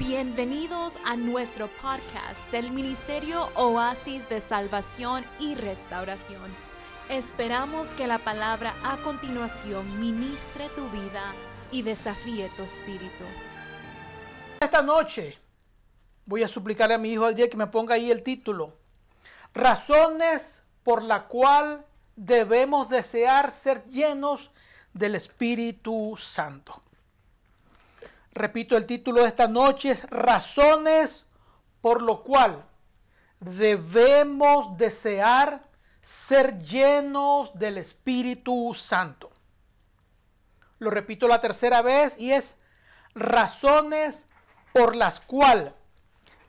Bienvenidos a nuestro podcast del Ministerio Oasis de Salvación y Restauración. Esperamos que la palabra a continuación ministre tu vida y desafíe tu espíritu. Esta noche voy a suplicar a mi hijo Adriel que me ponga ahí el título. Razones por la cual debemos desear ser llenos del Espíritu Santo. Repito, el título de esta noche es Razones por lo cual debemos desear ser llenos del Espíritu Santo. Lo repito la tercera vez y es razones por las cuales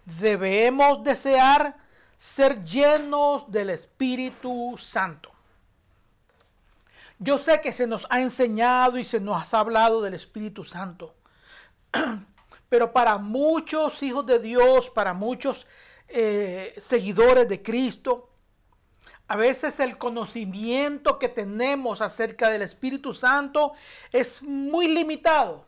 debemos desear ser llenos del Espíritu Santo. Yo sé que se nos ha enseñado y se nos ha hablado del Espíritu Santo. Pero para muchos hijos de Dios, para muchos eh, seguidores de Cristo, a veces el conocimiento que tenemos acerca del Espíritu Santo es muy limitado.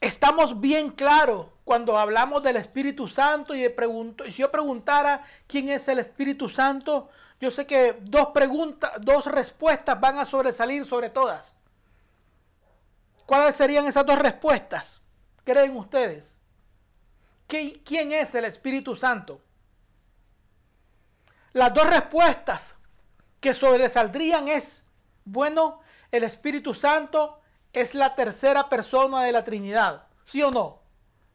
Estamos bien claros cuando hablamos del Espíritu Santo y, pregunto, si yo preguntara quién es el Espíritu Santo, yo sé que dos preguntas, dos respuestas van a sobresalir sobre todas. ¿Cuáles serían esas dos respuestas? ¿Creen ustedes? ¿Quién es el Espíritu Santo? Las dos respuestas que sobresaldrían es, bueno, el Espíritu Santo es la tercera persona de la Trinidad, ¿sí o no?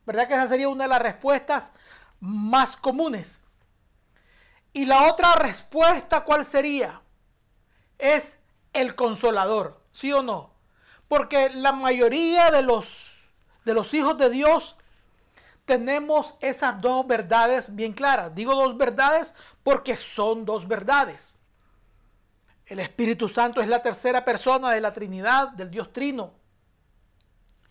¿Verdad que esa sería una de las respuestas más comunes? Y la otra respuesta, ¿cuál sería? Es el consolador, ¿sí o no? Porque la mayoría de los, de los hijos de Dios tenemos esas dos verdades bien claras. Digo dos verdades porque son dos verdades. El Espíritu Santo es la tercera persona de la Trinidad, del Dios Trino.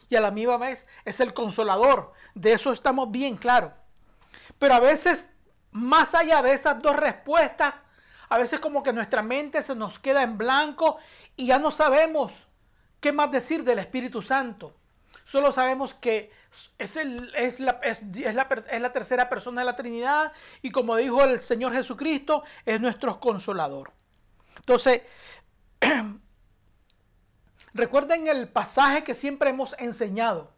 Y a la misma vez es el consolador. De eso estamos bien claros. Pero a veces, más allá de esas dos respuestas, a veces como que nuestra mente se nos queda en blanco y ya no sabemos ¿Qué más decir del Espíritu Santo? Solo sabemos que es, es, la, la, tercera persona de la Trinidad y como dijo el Señor Jesucristo, es nuestro consolador. Entonces, recuerden el pasaje que siempre hemos enseñado.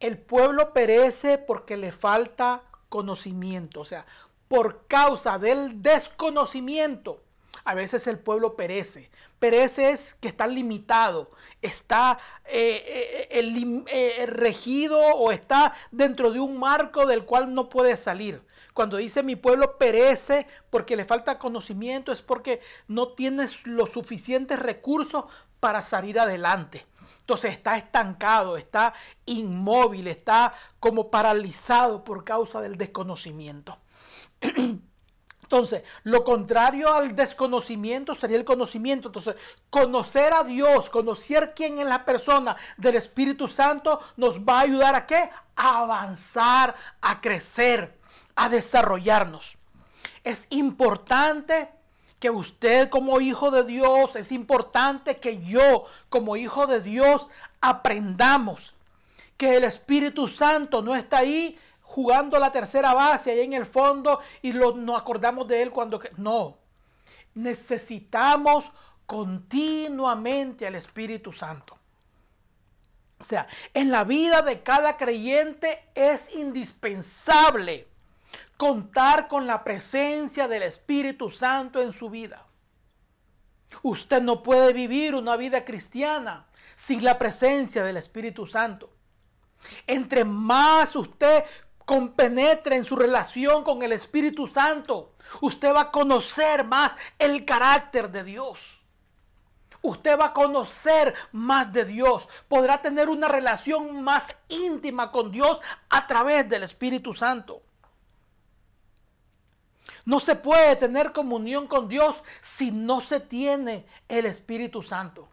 El pueblo perece porque le falta conocimiento, o sea, por causa del desconocimiento a veces el pueblo perece. Perece es que está limitado, está eh, eh, eh, regido o está dentro de un marco del cual no puede salir. Cuando dice mi pueblo perece porque le falta conocimiento es porque no tienes los suficientes recursos para salir adelante. Entonces está estancado, está inmóvil, está como paralizado por causa del desconocimiento. Entonces, lo contrario al desconocimiento sería el conocimiento. Entonces, conocer a Dios, conocer quién es la persona del Espíritu Santo, nos va a ayudar a qué? A avanzar, a crecer, a desarrollarnos. Es importante que usted como hijo de Dios, es importante que yo como hijo de Dios aprendamos que el Espíritu Santo no está ahí jugando la tercera base ahí en el fondo y lo, nos acordamos de él cuando... No, necesitamos continuamente al Espíritu Santo. O sea, en la vida de cada creyente es indispensable contar con la presencia del Espíritu Santo en su vida. Usted no puede vivir una vida cristiana sin la presencia del Espíritu Santo. Entre más usted compenetre en su relación con el Espíritu Santo, usted va a conocer más el carácter de Dios. Usted va a conocer más de Dios. Podrá tener una relación más íntima con Dios a través del Espíritu Santo. No se puede tener comunión con Dios si no se tiene el Espíritu Santo.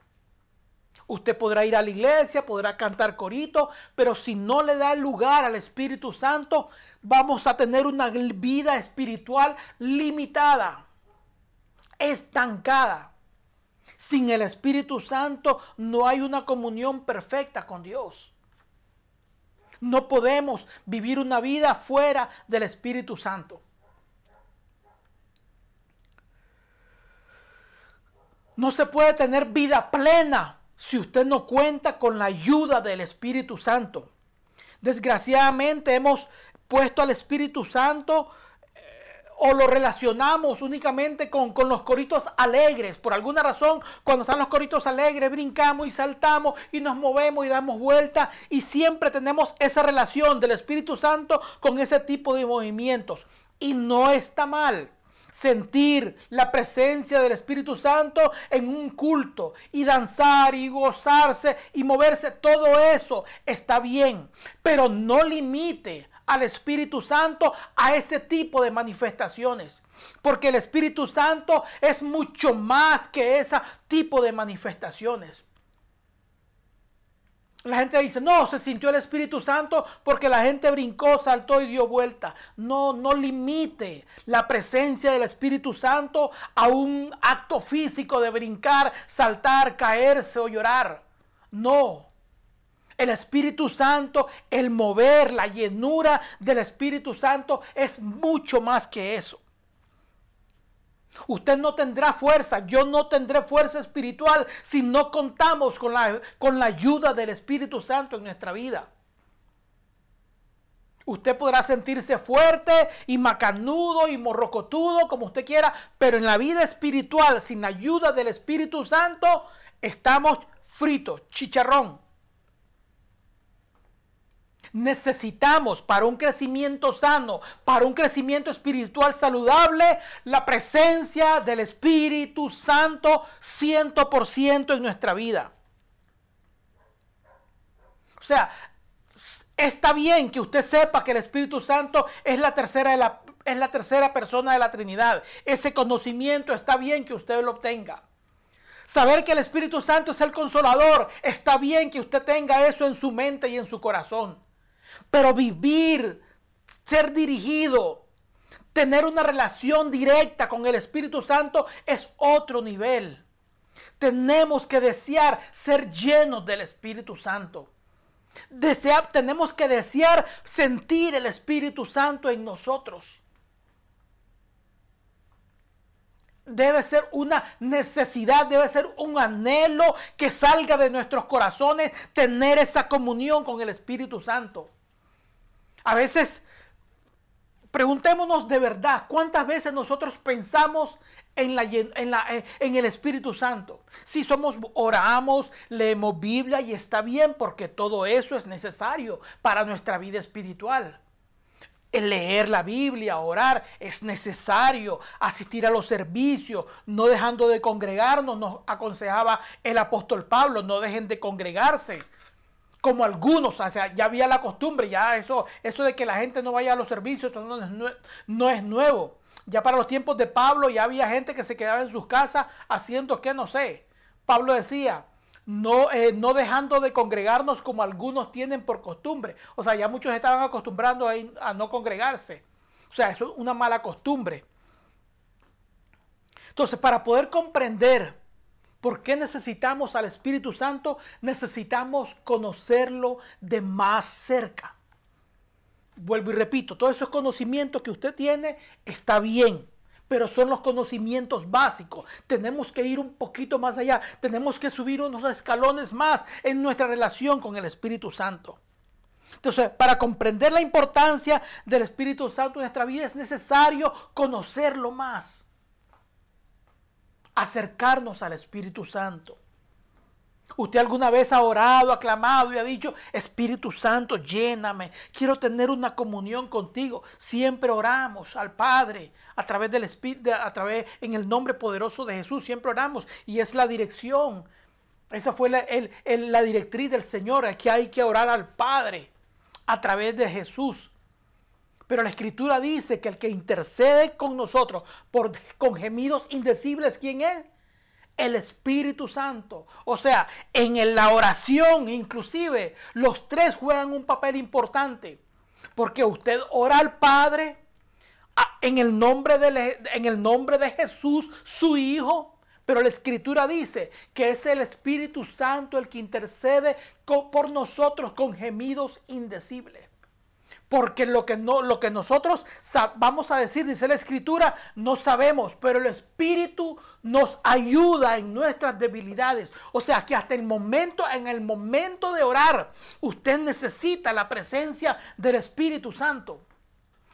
Usted podrá ir a la iglesia, podrá cantar corito, pero si no le da lugar al Espíritu Santo, vamos a tener una vida espiritual limitada, estancada. Sin el Espíritu Santo no hay una comunión perfecta con Dios. No podemos vivir una vida fuera del Espíritu Santo. No se puede tener vida plena si usted no cuenta con la ayuda del Espíritu Santo. Desgraciadamente hemos puesto al Espíritu Santo o lo relacionamos únicamente con, con, los coritos alegres. Por alguna razón, cuando están los coritos alegres, brincamos y saltamos y nos movemos y damos vuelta. Y siempre tenemos esa relación del Espíritu Santo con ese tipo de movimientos. Y no está mal sentir la presencia del Espíritu Santo en un culto y danzar y gozarse y moverse. Todo eso está bien, pero no limite al Espíritu Santo a ese tipo de manifestaciones. Porque el Espíritu Santo es mucho más que ese tipo de manifestaciones. La gente dice, no, se sintió el Espíritu Santo porque la gente brincó, saltó y dio vuelta. No, no limite la presencia del Espíritu Santo a un acto físico de brincar, saltar, caerse o llorar. No. El Espíritu Santo, el mover, la llenura del Espíritu Santo es mucho más que eso. Usted no tendrá fuerza, yo no tendré fuerza espiritual si no contamos con la, con la ayuda del Espíritu Santo en nuestra vida. Usted podrá sentirse fuerte y macanudo y morrocotudo como usted quiera, pero en la vida espiritual, sin la ayuda del Espíritu Santo, estamos fritos, chicharrón. Necesitamos para un crecimiento sano, para un crecimiento espiritual saludable, la presencia del Espíritu Santo 100% en nuestra vida. O sea, está bien que usted sepa que el Espíritu Santo es la tercera, de la, es la tercera persona de la Trinidad. Ese conocimiento está bien que usted lo obtenga. Saber que el Espíritu Santo es el consolador, está bien que usted tenga eso en su mente y en su corazón. Pero vivir, ser dirigido, tener una relación directa con el Espíritu Santo es otro nivel. Tenemos que desear ser llenos del Espíritu Santo. tenemos que desear sentir el Espíritu Santo en nosotros. Debe ser una necesidad, debe ser un anhelo que salga de nuestros corazones, tener esa comunión con el Espíritu Santo. A veces, preguntémonos de verdad, ¿cuántas veces nosotros pensamos en, la, eh, en, el Espíritu Santo. Si somos, oramos, leemos Biblia y está bien porque todo eso es necesario para nuestra vida espiritual. El leer la Biblia, orar, es necesario. Asistir a los servicios, no dejando de congregarnos, nos aconsejaba el apóstol Pablo, no dejen de congregarse como algunos, o sea, ya había la costumbre, ya eso, eso de que la gente no vaya a los servicios, no es, no es nuevo. Ya para los tiempos de Pablo ya había gente que se quedaba en sus casas haciendo que no sé. Pablo decía, no, eh, no dejando de congregarnos como algunos tienen por costumbre. O sea, ya muchos estaban acostumbrando a, a no congregarse. O sea, eso es una mala costumbre. Entonces, para poder comprender ¿Por qué necesitamos al Espíritu Santo? Necesitamos conocerlo de más cerca. Vuelvo y repito, todos esos conocimientos que usted tiene está bien, pero son los conocimientos básicos. Tenemos que ir un poquito más allá, tenemos que subir unos escalones más en nuestra relación con el Espíritu Santo. Entonces, para comprender la importancia del Espíritu Santo en nuestra vida es necesario conocerlo más acercarnos al Espíritu Santo. Usted alguna vez ha orado, aclamado y ha dicho, Espíritu Santo, lléname, quiero tener una comunión contigo. Siempre oramos al Padre a través del Espíritu, a través en el nombre poderoso de Jesús, siempre oramos y es la dirección. Esa fue la, directriz del Señor, aquí hay que orar al Padre a través de Jesús. Pero la escritura dice que el que intercede con nosotros por, con gemidos indecibles, ¿quién es? El Espíritu Santo. O sea, en la oración inclusive los tres juegan un papel importante. Porque usted ora al Padre en el nombre de, en el nombre de Jesús, su Hijo. Pero la escritura dice que es el Espíritu Santo el que intercede por nosotros con gemidos indecibles. Porque lo que, no, lo que nosotros vamos a decir, dice la escritura, no sabemos, pero el Espíritu nos ayuda en nuestras debilidades. O sea que hasta el momento, en el momento de orar, usted necesita la presencia del Espíritu Santo.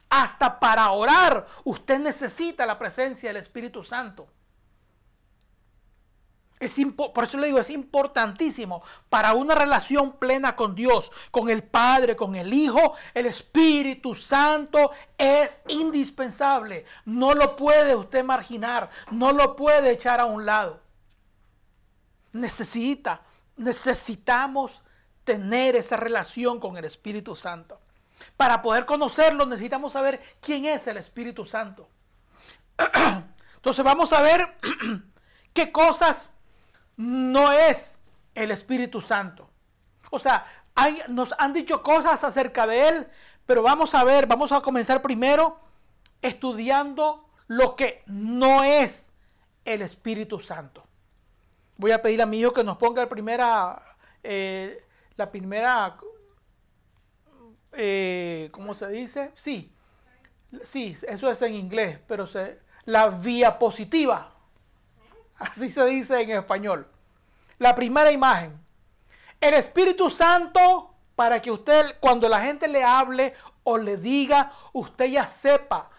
Hasta para orar, usted necesita la presencia del Espíritu Santo. Es por eso le digo, es importantísimo para una relación plena con Dios, con el Padre, con el Hijo, el Espíritu Santo es indispensable. No lo puede usted marginar, no lo puede echar a un lado. Necesita, necesitamos tener esa relación con el Espíritu Santo. Para poder conocerlo necesitamos saber quién es el Espíritu Santo. Entonces vamos a ver qué cosas no es el Espíritu Santo. O sea, nos han dicho cosas acerca de Él, pero vamos a ver, vamos a comenzar primero estudiando lo que no es el Espíritu Santo. Voy a pedir a mi hijo que nos ponga la primera, eh, la primera, eh, ¿cómo se dice? Sí, sí, eso es en inglés, pero se, la vía positiva. Así se dice en español. La primera imagen. El Espíritu Santo, para que usted, cuando la gente le hable o le diga, usted ya sepa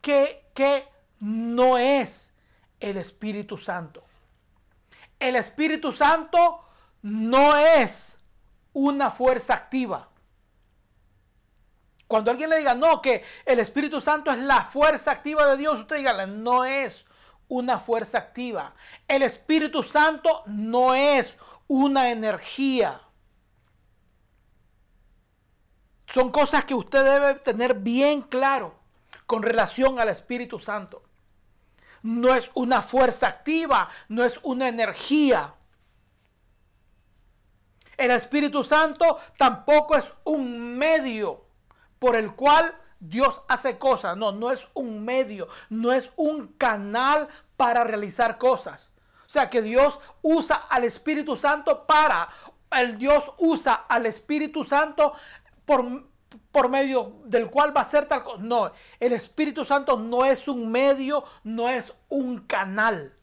que, que no es el Espíritu Santo. El Espíritu Santo no es una fuerza activa. Cuando alguien le diga, no, que el Espíritu Santo es la fuerza activa de Dios, usted diga, no es una fuerza activa. El Espíritu Santo no es una energía. Son cosas que usted debe tener bien claro con relación al Espíritu Santo. No es una fuerza activa, no es una energía. El Espíritu Santo tampoco es un medio por el cual Dios hace cosas. No, no es un medio, no es un canal para realizar cosas. O sea que Dios usa al Espíritu Santo para, el Dios usa al Espíritu Santo por, por medio del cual va a ser tal cosa. No, el Espíritu Santo no es un medio, no es un canal.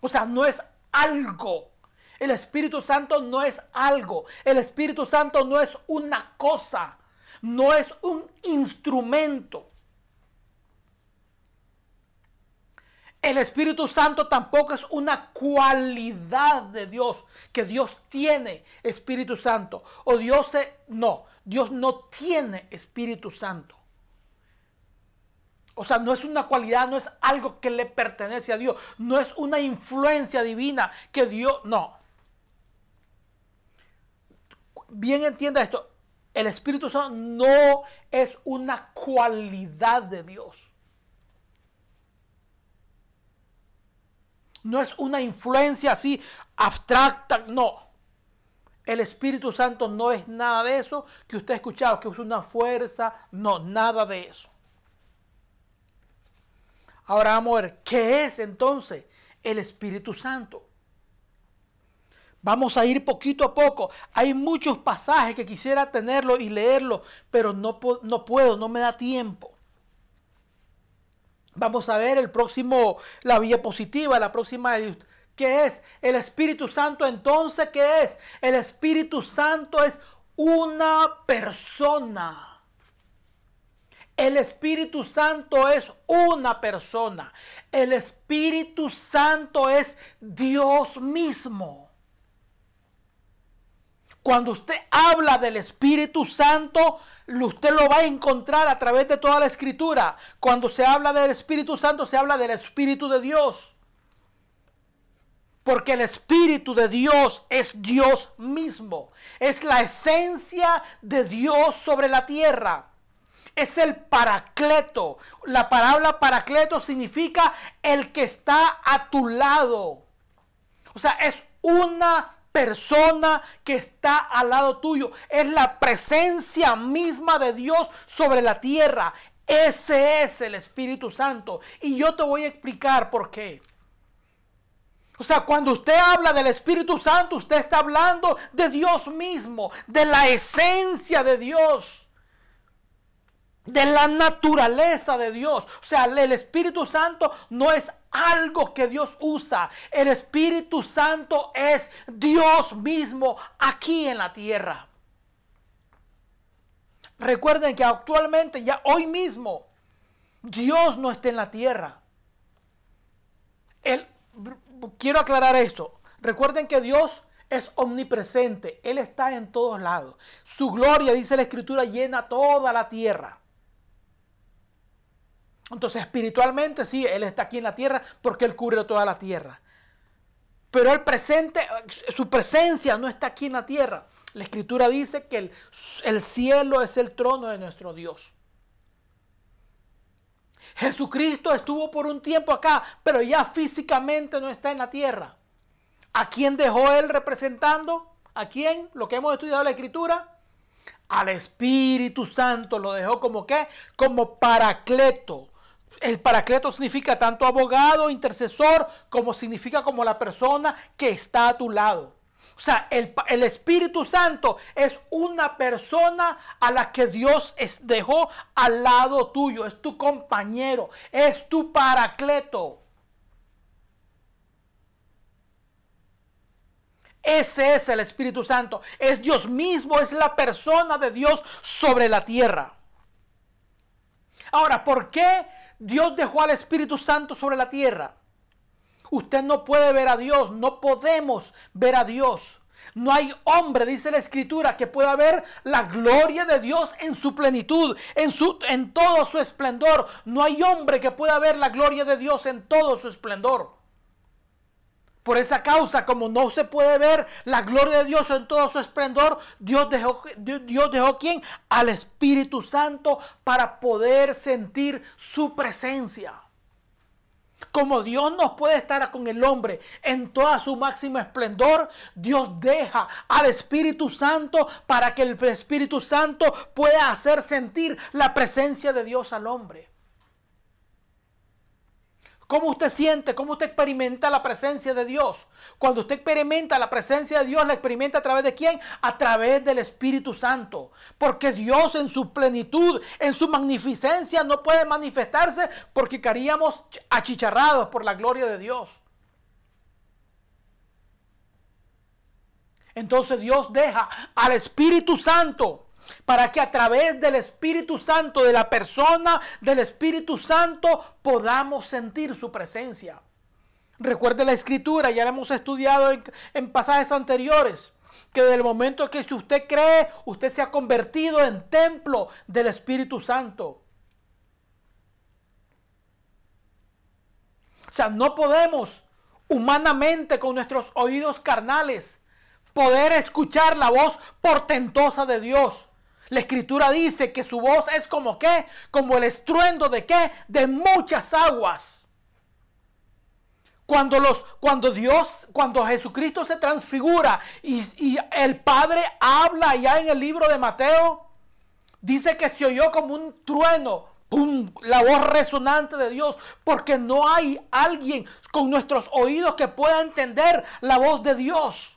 O sea, no es algo. El Espíritu Santo no es algo. El Espíritu Santo no es una cosa no es un instrumento. El Espíritu Santo tampoco es una cualidad de Dios, que Dios tiene Espíritu Santo. O Dios se, no, Dios no tiene Espíritu Santo. O sea, no es una cualidad, no es algo que le pertenece a Dios, no es una influencia divina que Dios, no. Bien entienda esto, el Espíritu Santo no es una cualidad de Dios. No es una influencia así abstracta, no. El Espíritu Santo no es nada de eso que usted ha escuchado, que es una fuerza, no, nada de eso. Ahora vamos a ver, ¿qué es entonces el Espíritu Santo? Vamos a ir poquito a poco. Hay muchos pasajes que quisiera tenerlo y leerlo, pero no, no puedo, no me da tiempo. Vamos a ver el próximo, la vía positiva, la próxima. ¿Qué es? El Espíritu Santo entonces, ¿qué es? El Espíritu Santo es una persona. El Espíritu Santo es una persona. El Espíritu Santo es Dios mismo. Cuando usted habla del Espíritu Santo, usted lo va a encontrar a través de toda la escritura. Cuando se habla del Espíritu Santo, se habla del Espíritu de Dios. Porque el Espíritu de Dios es Dios mismo. Es la esencia de Dios sobre la tierra. Es el paracleto. La palabra paracleto significa el que está a tu lado. O sea, es una persona que está al lado tuyo. Es la presencia misma de Dios sobre la tierra. Ese es el Espíritu Santo. Y yo te voy a explicar por qué. O sea, cuando usted habla del Espíritu Santo, usted está hablando de Dios mismo, de la esencia de Dios, de la naturaleza de Dios. O sea, el Espíritu Santo no es algo que Dios usa. El Espíritu Santo es Dios mismo aquí en la tierra. Recuerden que actualmente, ya hoy mismo, Dios no está en la tierra. El, quiero aclarar esto. Recuerden que Dios es omnipresente. Él está en todos lados. Su gloria, dice la escritura, llena toda la tierra. Entonces, espiritualmente, sí, Él está aquí en la tierra porque Él cubre toda la tierra. Pero el presente, su presencia no está aquí en la tierra. La escritura dice que el, el cielo es el trono de nuestro Dios. Jesucristo estuvo por un tiempo acá, pero ya físicamente no está en la tierra. ¿A quién dejó él representando? ¿A quién? Lo que hemos estudiado en la escritura. Al Espíritu Santo lo dejó como qué? Como paracleto. El paracleto significa tanto abogado, intercesor, como significa como la persona que está a tu lado. O sea, el, Espíritu Santo es una persona a la que Dios dejó al lado tuyo. Es tu compañero, es tu paracleto. Ese es el Espíritu Santo. Es Dios mismo, es la persona de Dios sobre la tierra. Ahora, ¿por qué Dios dejó al Espíritu Santo sobre la tierra? Usted no puede ver a Dios, no podemos ver a Dios. No hay hombre, dice la escritura, que pueda ver la gloria de Dios en su plenitud, en, su, en todo su esplendor. No hay hombre que pueda ver la gloria de Dios en todo su esplendor. Por esa causa, como no se puede ver la gloria de Dios en todo su esplendor, Dios dejó, Dios dejó quién? Al Espíritu Santo para poder sentir su presencia. Como Dios no puede estar con el hombre en toda su máximo esplendor, Dios deja al Espíritu Santo para que el Espíritu Santo pueda hacer sentir la presencia de Dios al hombre. ¿Cómo usted siente? ¿Cómo usted experimenta la presencia de Dios? Cuando usted experimenta la presencia de Dios, ¿la experimenta a través de quién? A través del Espíritu Santo. Porque Dios en su plenitud, en su magnificencia, no puede manifestarse porque caeríamos achicharrados por la gloria de Dios. Entonces Dios deja al Espíritu Santo para que a través del Espíritu Santo, de la persona del Espíritu Santo, podamos sentir su presencia. Recuerde la escritura, ya la hemos estudiado en, pasajes anteriores, que del momento que si usted cree, usted se ha convertido en templo del Espíritu Santo. O sea, no podemos humanamente con nuestros oídos carnales poder escuchar la voz portentosa de Dios. La escritura dice que su voz es como qué? Como el estruendo de qué? De muchas aguas. Cuando, los, cuando Dios, cuando Jesucristo se transfigura y, el Padre habla allá en el libro de Mateo, dice que se oyó como un trueno, ¡pum! la voz resonante de Dios, porque no hay alguien con nuestros oídos que pueda entender la voz de Dios.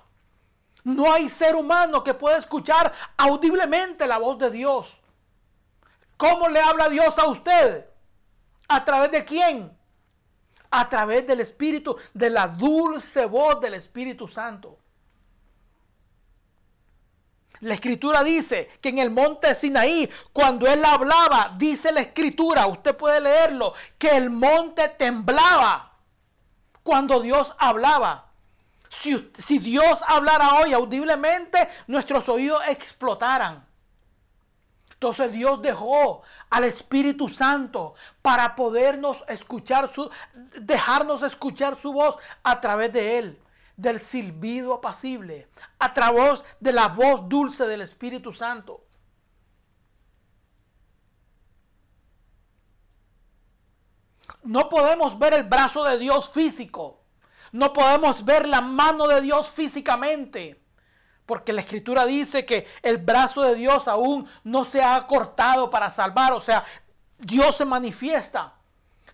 No hay ser humano que pueda escuchar audiblemente la voz de Dios. ¿Cómo le habla Dios a usted? ¿A través de quién? A través del Espíritu, de la dulce voz del Espíritu Santo. La escritura dice que en el monte Sinaí, cuando él hablaba, dice la escritura, usted puede leerlo, que el monte temblaba cuando Dios hablaba. Si, Dios hablara hoy audiblemente, nuestros oídos explotaran. Entonces Dios dejó al Espíritu Santo para podernos escuchar su, dejarnos escuchar su voz a través de Él, del silbido apacible, a través de la voz dulce del Espíritu Santo. No podemos ver el brazo de Dios físico. No podemos ver la mano de Dios físicamente. Porque la escritura dice que el brazo de Dios aún no se ha cortado para salvar. O sea, Dios se manifiesta.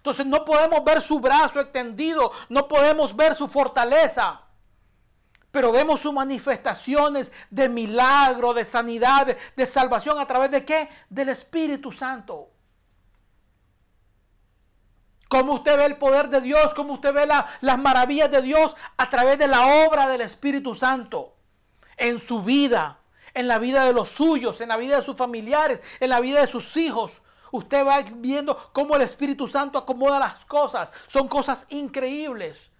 Entonces no podemos ver su brazo extendido, no podemos ver su fortaleza. Pero vemos sus manifestaciones de milagro, de sanidad, de, salvación a través de qué? Del Espíritu Santo. Cómo usted ve el poder de Dios, cómo usted ve las maravillas de Dios a través de la obra del Espíritu Santo en su vida, en la vida de los suyos, en la vida de sus familiares, en la vida de sus hijos. Usted va viendo cómo el Espíritu Santo acomoda las cosas. Son cosas increíbles.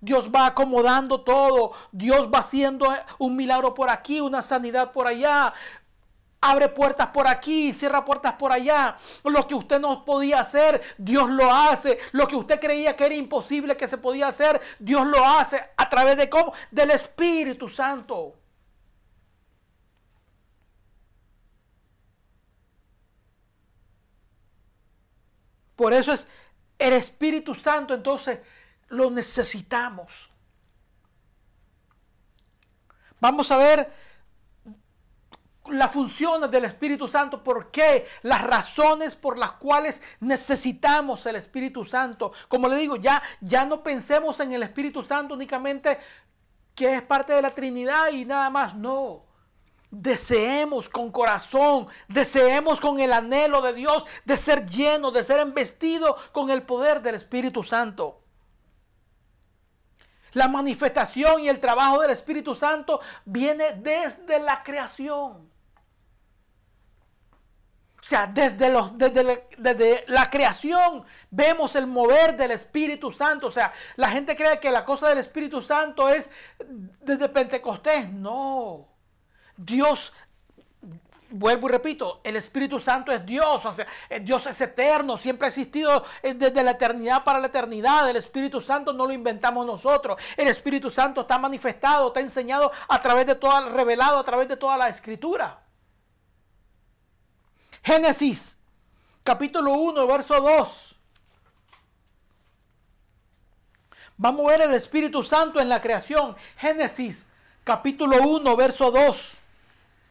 Dios va acomodando todo. Dios va haciendo un milagro por aquí, una sanidad por allá. Abre puertas por aquí, cierra puertas por allá. Lo que usted no podía hacer, Dios lo hace. Lo que usted creía que era imposible que se podía hacer, Dios lo hace. ¿A través de cómo? Del Espíritu Santo. Por eso es el Espíritu Santo, entonces lo necesitamos. Vamos a ver las funciones del Espíritu Santo, por qué, las razones por las cuales necesitamos el Espíritu Santo. Como le digo, ya, ya no pensemos en el Espíritu Santo únicamente que es parte de la Trinidad y nada más, no. Deseemos con corazón, deseemos con el anhelo de Dios de ser lleno, de ser embestido con el poder del Espíritu Santo. La manifestación y el trabajo del Espíritu Santo viene desde la creación. O sea, desde, los, desde, la creación vemos el mover del Espíritu Santo. O sea, la gente cree que la cosa del Espíritu Santo es desde Pentecostés. No. Dios vuelvo y repito, el Espíritu Santo es Dios, o sea, Dios es eterno, siempre ha existido desde la eternidad para la eternidad. El Espíritu Santo no lo inventamos nosotros. El Espíritu Santo está manifestado, está enseñado a través de toda, revelado a través de toda la escritura. Génesis, capítulo 1, verso 2. Vamos a ver el Espíritu Santo en la creación. Génesis, capítulo 1, verso 2.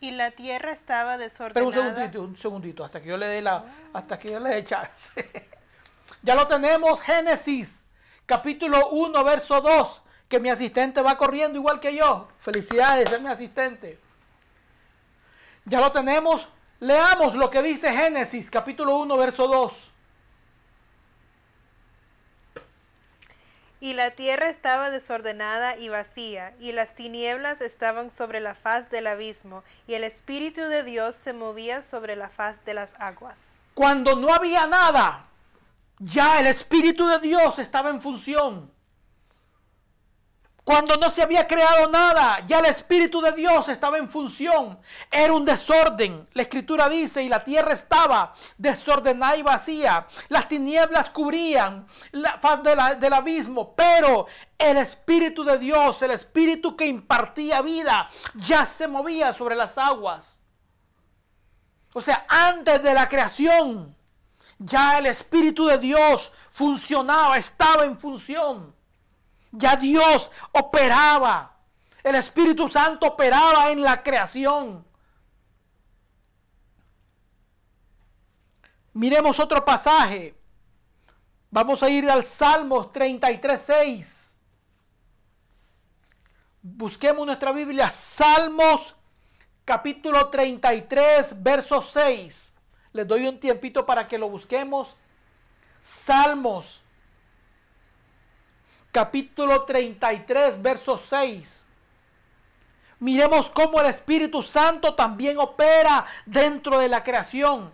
Y la tierra estaba desordenada. Pero un segundito, un segundito, hasta que yo le dé la, hasta que yo le dé chance. ya lo tenemos, Génesis, capítulo 1, verso 2, que mi asistente va corriendo igual que yo. Felicidades, es mi asistente. Ya lo tenemos. Leamos lo que dice Génesis, capítulo 1, verso 2. Y la tierra estaba desordenada y vacía, y las tinieblas estaban sobre la faz del abismo, y el Espíritu de Dios se movía sobre la faz de las aguas. Cuando no había nada, ya el Espíritu de Dios estaba en función. Cuando no se había creado nada, ya el Espíritu de Dios estaba en función. Era un desorden. La escritura dice, y la tierra estaba desordenada y vacía. Las tinieblas cubrían la faz del abismo, pero el Espíritu de Dios, el Espíritu que impartía vida, ya se movía sobre las aguas. O sea, antes de la creación, ya el Espíritu de Dios funcionaba, estaba en función. Ya Dios operaba. El Espíritu Santo operaba en la creación. Miremos otro pasaje. Vamos a ir al Salmos 33, 6. Busquemos nuestra Biblia. Salmos capítulo 33, verso 6. Les doy un tiempito para que lo busquemos. Salmos capítulo 33, verso 6. Miremos cómo el Espíritu Santo también opera dentro de la creación.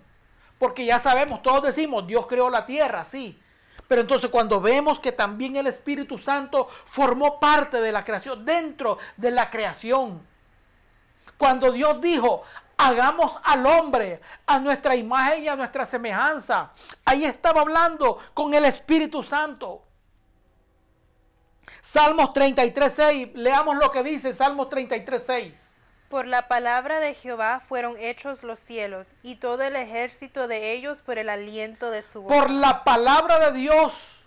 Porque ya sabemos, todos decimos, Dios creó la tierra, sí. Pero entonces cuando vemos que también el Espíritu Santo formó parte de la creación, dentro de la creación. Cuando Dios dijo, hagamos al hombre a nuestra imagen y a nuestra semejanza. Ahí estaba hablando con el Espíritu Santo. Salmos 33.6, leamos lo que dice Salmos 33.6. Por la palabra de Jehová fueron hechos los cielos, y todo el ejército de ellos por el aliento de su boca. Por la palabra de Dios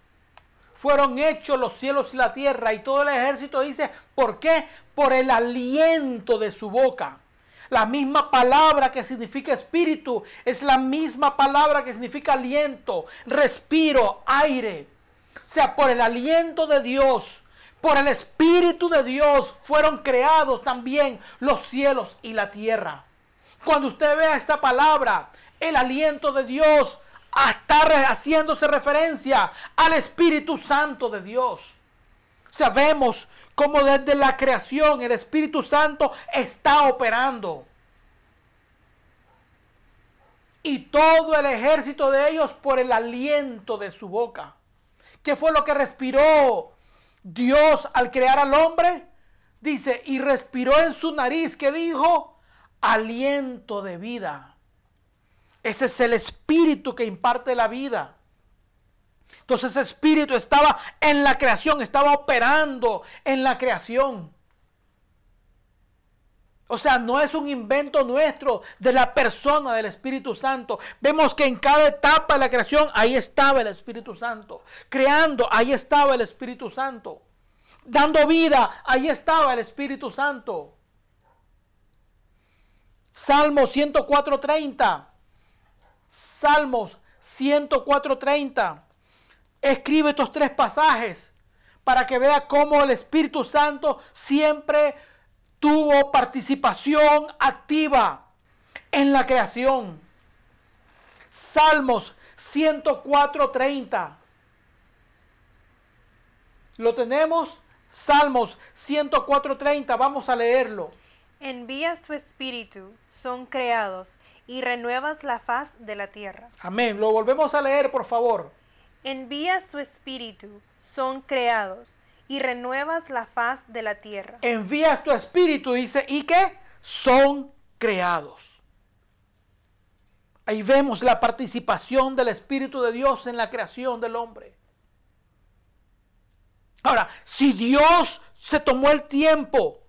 fueron hechos los cielos y la tierra, y todo el ejército dice, ¿por qué? Por el aliento de su boca. La misma palabra que significa espíritu es la misma palabra que significa aliento, respiro, aire. Sea, por el aliento de Dios, por el espíritu de Dios fueron creados también los cielos y la tierra. Cuando usted vea esta palabra, el aliento de Dios, está haciéndose referencia al Espíritu Santo de Dios. Sabemos cómo desde la creación el Espíritu Santo está operando. Y todo el ejército de ellos por el aliento de su boca. ¿Qué fue lo que respiró Dios al crear al hombre? Dice, y respiró en su nariz, que dijo, aliento de vida. Ese es el espíritu que imparte la vida. Entonces ese espíritu estaba en la creación, estaba operando en la creación. O sea, no es un invento nuestro de la persona del Espíritu Santo. Vemos que en cada etapa de la creación ahí estaba el Espíritu Santo. Creando, ahí estaba el Espíritu Santo. Dando vida, ahí estaba el Espíritu Santo. Salmo 104.30. Salmos 104.30. Escribe estos tres pasajes para que vea cómo el Espíritu Santo siempre tuvo participación activa en la creación. Salmos 104.30. ¿Lo tenemos? Salmos 104.30. Vamos a leerlo. Envías tu espíritu, son creados, y renuevas la faz de la tierra. Amén. Lo volvemos a leer, por favor. Envías tu espíritu, son creados, y renuevas la faz de la tierra. Envías tu espíritu, dice, ¿y qué? Son creados. Ahí vemos la participación del Espíritu de Dios en la creación del hombre. Ahora, si Dios se tomó el tiempo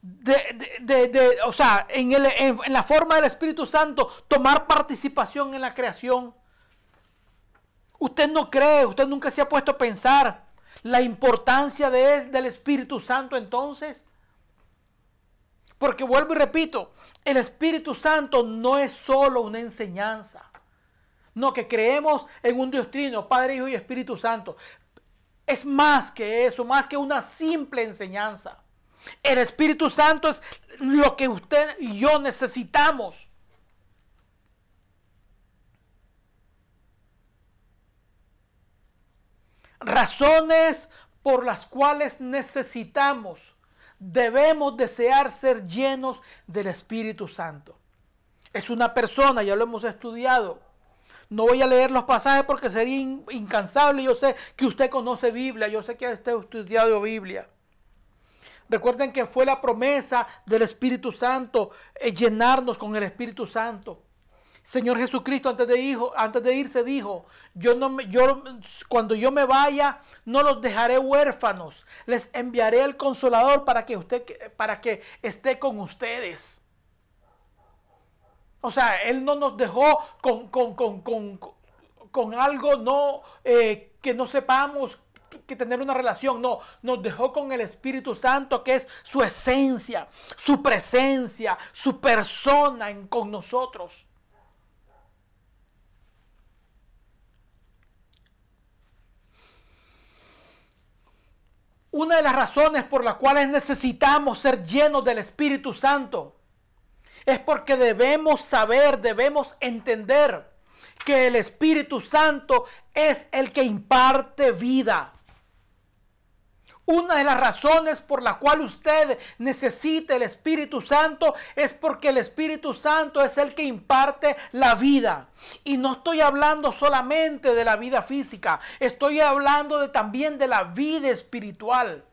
de, o sea, en, en, la forma del Espíritu Santo, tomar participación en la creación. Usted no cree, usted nunca se ha puesto a pensar la importancia de del Espíritu Santo entonces. Porque vuelvo y repito, el Espíritu Santo no es solo una enseñanza. No, que creemos en un Dios trino, Padre, Hijo y Espíritu Santo. Es más que eso, más que una simple enseñanza. El Espíritu Santo es lo que usted y yo necesitamos. Razones por las cuales necesitamos, debemos desear ser llenos del Espíritu Santo. Es una persona, ya lo hemos estudiado. No voy a leer los pasajes porque sería incansable. Yo sé que usted conoce Biblia, yo sé que usted ha estudiado Biblia. Recuerden que fue la promesa del Espíritu Santo, eh, llenarnos con el Espíritu Santo. Señor Jesucristo antes de, hijo, antes de irse dijo, yo no me, yo, cuando yo me vaya no los dejaré huérfanos, les enviaré el consolador para que, usted, para que esté con ustedes. O sea, Él no nos dejó con, con, algo no, eh, que no sepamos que tener una relación, no, nos dejó con el Espíritu Santo, que es su esencia, su presencia, su persona con nosotros. Una de las razones por las cuales necesitamos ser llenos del Espíritu Santo es porque debemos saber, debemos entender que el Espíritu Santo es el que imparte vida. Una de las razones por la cual usted necesita el Espíritu Santo es porque el Espíritu Santo es el que imparte la vida. Y no estoy hablando solamente de la vida física, estoy hablando también de la vida espiritual.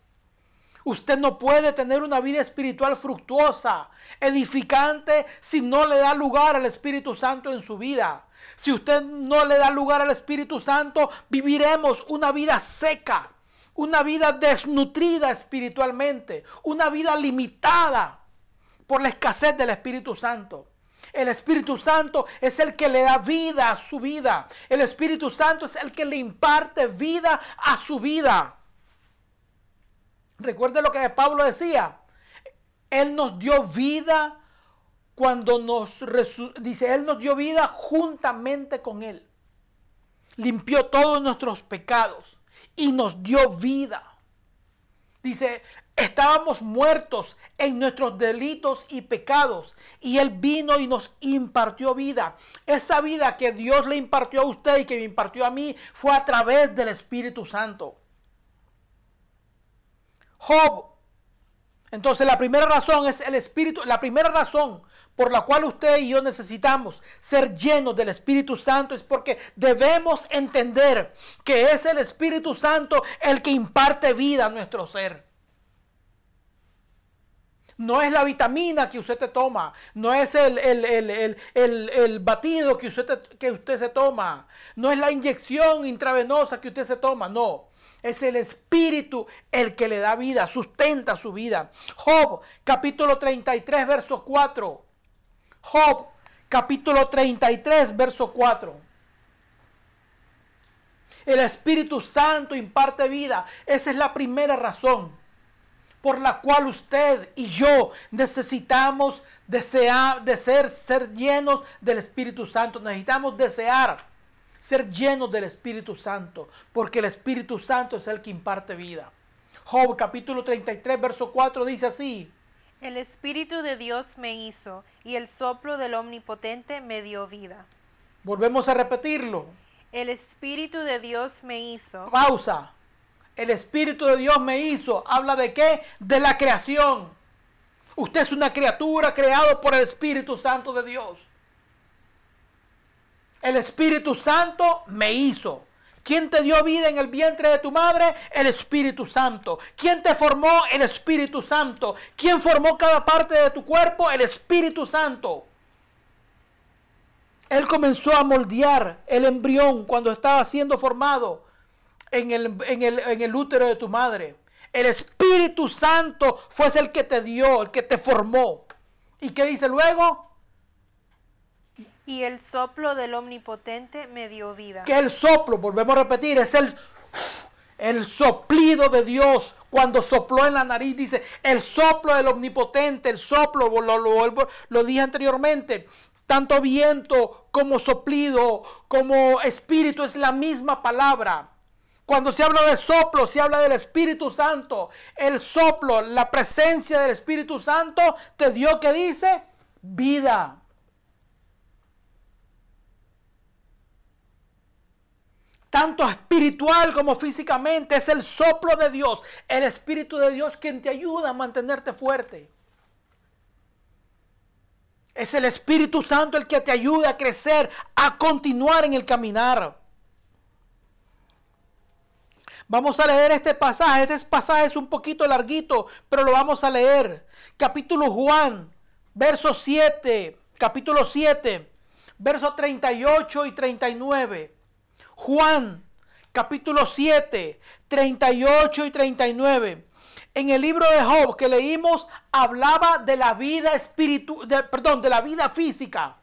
Usted no puede tener una vida espiritual fructuosa, edificante, si no le da lugar al Espíritu Santo en su vida. Si usted no le da lugar al Espíritu Santo, viviremos una vida seca una vida desnutrida espiritualmente, una vida limitada por la escasez del Espíritu Santo. El Espíritu Santo es el que le da vida a su vida. El Espíritu Santo es el que le imparte vida a su vida. Recuerde lo que Pablo decía. Él nos dio vida cuando nos dice, Él nos dio vida juntamente con Él. Limpió todos nuestros pecados y nos dio vida. Dice, estábamos muertos en nuestros delitos y pecados y Él vino y nos impartió vida. Esa vida que Dios le impartió a usted y que me impartió a mí fue a través del Espíritu Santo. Job entonces la primera razón es el Espíritu, la primera razón por la cual usted y yo necesitamos ser llenos del Espíritu Santo es porque debemos entender que es el Espíritu Santo el que imparte vida a nuestro ser. No es la vitamina que usted te toma, no es el, el, batido que usted, que usted se toma, no es la inyección intravenosa que usted se toma, no. Es el Espíritu el que le da vida, sustenta su vida. Job, capítulo 33, verso 4. Job, capítulo 33, verso 4. El Espíritu Santo imparte vida. Esa es la primera razón por la cual usted y yo necesitamos desear, de ser, ser llenos del Espíritu Santo. Necesitamos desear ser llenos del Espíritu Santo, porque el Espíritu Santo es el que imparte vida. Job capítulo 33, verso 4 dice así. El Espíritu de Dios me hizo y el soplo del Omnipotente me dio vida. Volvemos a repetirlo. El Espíritu de Dios me hizo. Pausa. El Espíritu de Dios me hizo. ¿Habla de qué? De la creación. Usted es una criatura creado por el Espíritu Santo de Dios. El Espíritu Santo me hizo. ¿Quién te dio vida en el vientre de tu madre? El Espíritu Santo. ¿Quién te formó? El Espíritu Santo. ¿Quién formó cada parte de tu cuerpo? El Espíritu Santo. Él comenzó a moldear el embrión cuando estaba siendo formado en el, en el útero de tu madre. El Espíritu Santo fue el que te dio, el que te formó. ¿Y qué dice luego? Y el soplo del Omnipotente me dio vida. Que el soplo, volvemos a repetir, es el, el soplido de Dios. Cuando sopló en la nariz, dice, el soplo del Omnipotente, el soplo, lo, lo, lo dije anteriormente, tanto viento como soplido, como espíritu, es la misma palabra. Cuando se habla de soplo, se habla del Espíritu Santo. El soplo, la presencia del Espíritu Santo te dio que dice vida. tanto espiritual como físicamente. Es el soplo de Dios, el Espíritu de Dios quien te ayuda a mantenerte fuerte. Es el Espíritu Santo el que te ayuda a crecer, a continuar en el caminar. Vamos a leer este pasaje. Este pasaje es un poquito larguito, pero lo vamos a leer. Capítulo Juan, verso 7, capítulo 7, verso 38 y 39. Juan capítulo 7, 38 y 39. En el libro de Job que leímos hablaba de la vida espiritual, perdón, de la vida física.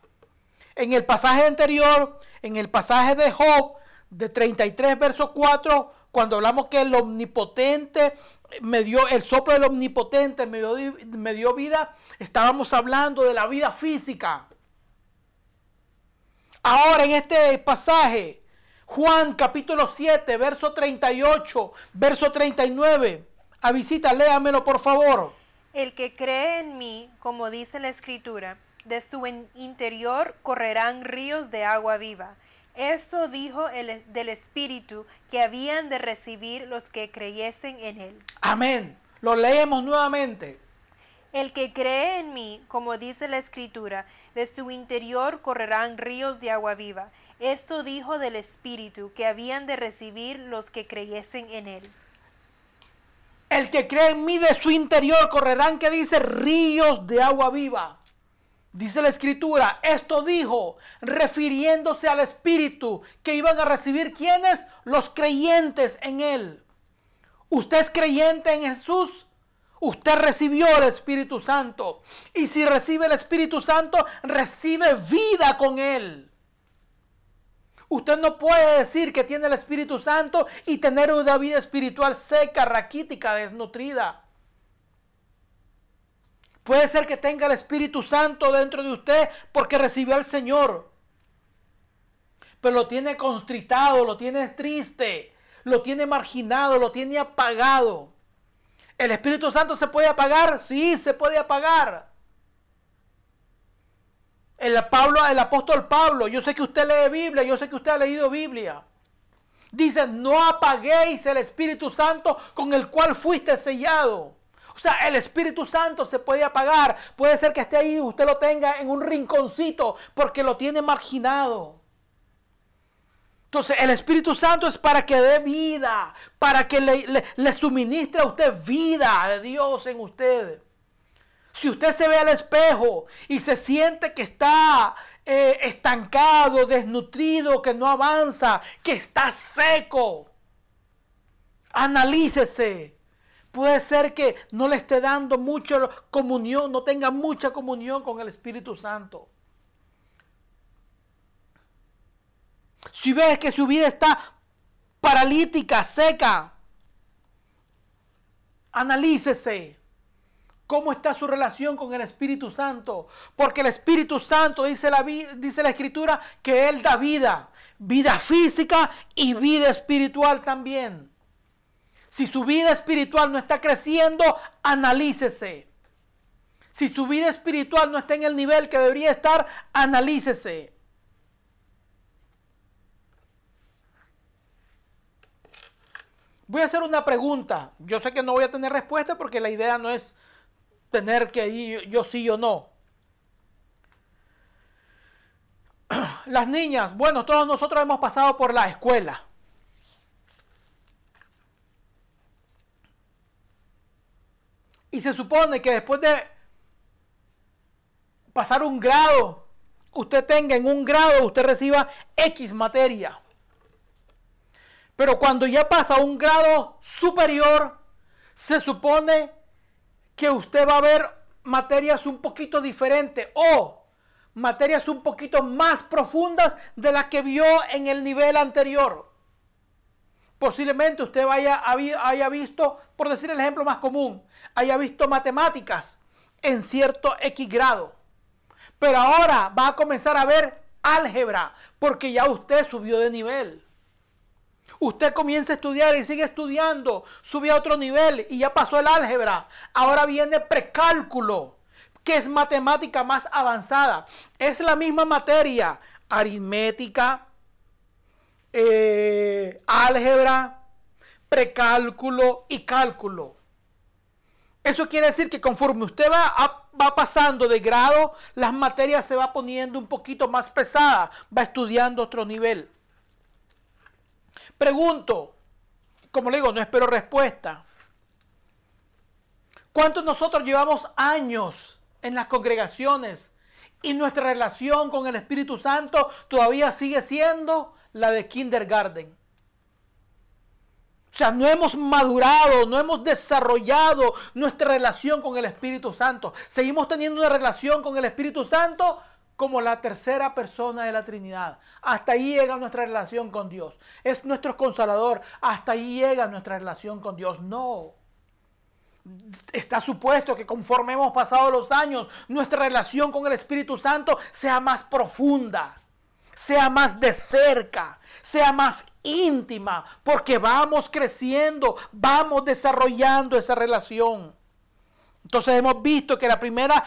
En el pasaje anterior, en el pasaje de Job de 33 verso 4, cuando hablamos que el omnipotente me dio el soplo del omnipotente me dio, me dio vida, estábamos hablando de la vida física. Ahora en este pasaje Juan capítulo 7, verso 38, verso 39. A visita, léamelo por favor. El que cree en mí, como dice la escritura, de su interior correrán ríos de agua viva. Esto dijo el del Espíritu que habían de recibir los que creyesen en él. Amén. Lo leemos nuevamente. El que cree en mí, como dice la Escritura, de su interior correrán ríos de agua viva. Esto dijo del Espíritu que habían de recibir los que creyesen en él. El que cree en mí de su interior correrán, que dice, ríos de agua viva. Dice la escritura, esto dijo, refiriéndose al Espíritu que iban a recibir quienes? Los creyentes en Él. ¿Usted es creyente en Jesús? Usted recibió el Espíritu Santo. Y si recibe el Espíritu Santo, recibe vida con Él. Usted no puede decir que tiene el Espíritu Santo y tener una vida espiritual seca, raquítica, desnutrida. Puede ser que tenga el Espíritu Santo dentro de usted porque recibió al Señor. Pero lo tiene constritado, lo tiene triste, lo tiene marginado, lo tiene apagado. ¿El Espíritu Santo se puede apagar? Sí, se puede apagar. El, Pablo, el apóstol Pablo, yo sé que usted lee Biblia, yo sé que usted ha leído Biblia. Dice, no apaguéis el Espíritu Santo con el cual fuiste sellado. O sea, el Espíritu Santo se puede apagar. Puede ser que esté ahí, usted lo tenga en un rinconcito porque lo tiene marginado. Entonces, el Espíritu Santo es para que dé vida, para que le, le suministre a usted vida de Dios en usted. Si usted se ve al espejo y se siente que está eh, estancado, desnutrido, que no avanza, que está seco, analícese. Puede ser que no le esté dando mucha comunión, no tenga mucha comunión con el Espíritu Santo. Si ves que su vida está paralítica, seca, analícese. ¿Cómo está su relación con el Espíritu Santo? Porque el Espíritu Santo dice la, dice la Escritura que Él da vida, vida física y vida espiritual también. Si su vida espiritual no está creciendo, analícese. Si su vida espiritual no está en el nivel que debería estar, analícese. Voy a hacer una pregunta. Yo sé que no voy a tener respuesta porque la idea no es tener que ir yo sí o no. Las niñas, bueno, todos nosotros hemos pasado por la escuela. Y se supone que después de pasar un grado, usted tenga en un grado, usted reciba X materia. Pero cuando ya pasa un grado superior, se supone que usted va a ver materias un poquito diferentes o materias un poquito más profundas de las que vio en el nivel anterior. Posiblemente usted haya visto, por decir el ejemplo más común, haya visto matemáticas en cierto X grado. Pero ahora va a comenzar a ver álgebra porque ya usted subió de nivel. Usted comienza a estudiar y sigue estudiando, sube a otro nivel y ya pasó el álgebra. Ahora viene precálculo, que es matemática más avanzada. Es la misma materia, aritmética, eh, álgebra, precálculo y cálculo. Eso quiere decir que conforme usted va, va pasando de grado, las materias se va poniendo un poquito más pesadas, va estudiando otro nivel. Pregunto, como le digo, no espero respuesta. ¿Cuántos nosotros llevamos años en las congregaciones y nuestra relación con el Espíritu Santo todavía sigue siendo la de kindergarten? O sea, no hemos madurado, no hemos desarrollado nuestra relación con el Espíritu Santo. Seguimos teniendo una relación con el Espíritu Santo como la tercera persona de la Trinidad. Hasta ahí llega nuestra relación con Dios. Es nuestro consolador. Hasta ahí llega nuestra relación con Dios. No. Está supuesto que conforme hemos pasado los años, nuestra relación con el Espíritu Santo sea más profunda, sea más de cerca, sea más íntima, porque vamos creciendo, vamos desarrollando esa relación. Entonces hemos visto que la primera,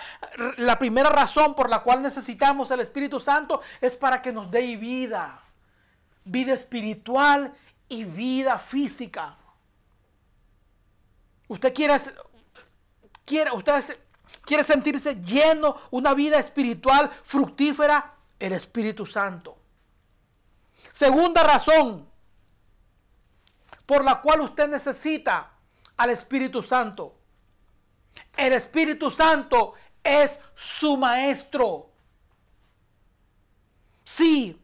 la primera razón por la cual necesitamos el Espíritu Santo es para que nos dé vida, vida espiritual y vida física. Usted quiere, quiere, usted quiere sentirse lleno, una vida espiritual fructífera, el Espíritu Santo. Segunda razón por la cual usted necesita al Espíritu Santo el Espíritu Santo es su maestro. Sí,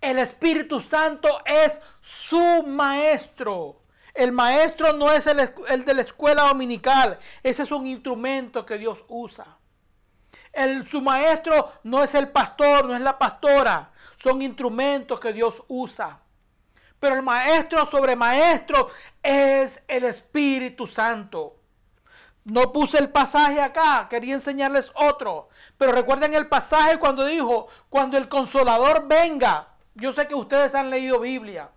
el Espíritu Santo es su maestro. El maestro no es el, de la escuela dominical. Ese es un instrumento que Dios usa. El, su maestro no es el pastor, no es la pastora. Son instrumentos que Dios usa. Pero el maestro sobre maestro es el Espíritu Santo. No puse el pasaje acá, quería enseñarles otro. Pero recuerden el pasaje cuando dijo, cuando el consolador venga. Yo sé que ustedes han leído Biblia.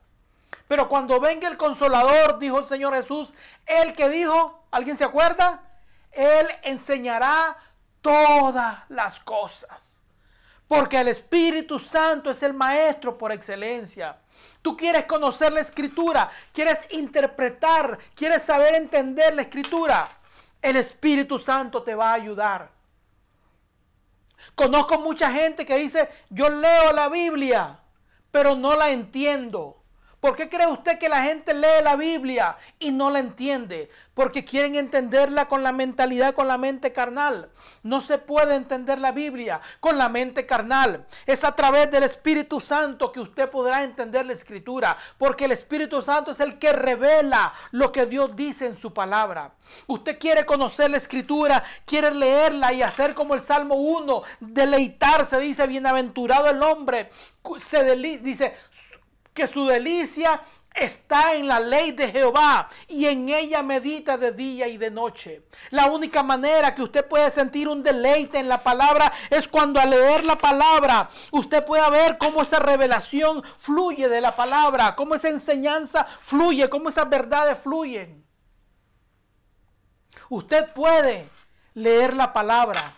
Pero cuando venga el consolador, dijo el Señor Jesús, el que dijo, ¿alguien se acuerda? Él enseñará todas las cosas. Porque el Espíritu Santo es el maestro por excelencia. Tú quieres conocer la escritura, quieres interpretar, quieres saber entender la escritura. El Espíritu Santo te va a ayudar. Conozco mucha gente que dice, yo leo la Biblia, pero no la entiendo. ¿Por qué cree usted que la gente lee la Biblia y no la entiende? Porque quieren entenderla con la mentalidad, con la mente carnal. No se puede entender la Biblia con la mente carnal. Es a través del Espíritu Santo que usted podrá entender la Escritura. Porque el Espíritu Santo es el que revela lo que Dios dice en su palabra. Usted quiere conocer la Escritura, quiere leerla y hacer como el Salmo 1, deleitarse, dice, bienaventurado el hombre. Se dice, que su delicia está en la ley de Jehová y en ella medita de día y de noche. La única manera que usted puede sentir un deleite en la palabra es cuando al leer la palabra usted pueda ver cómo esa revelación fluye de la palabra, cómo esa enseñanza fluye, cómo esas verdades fluyen. Usted puede leer la palabra.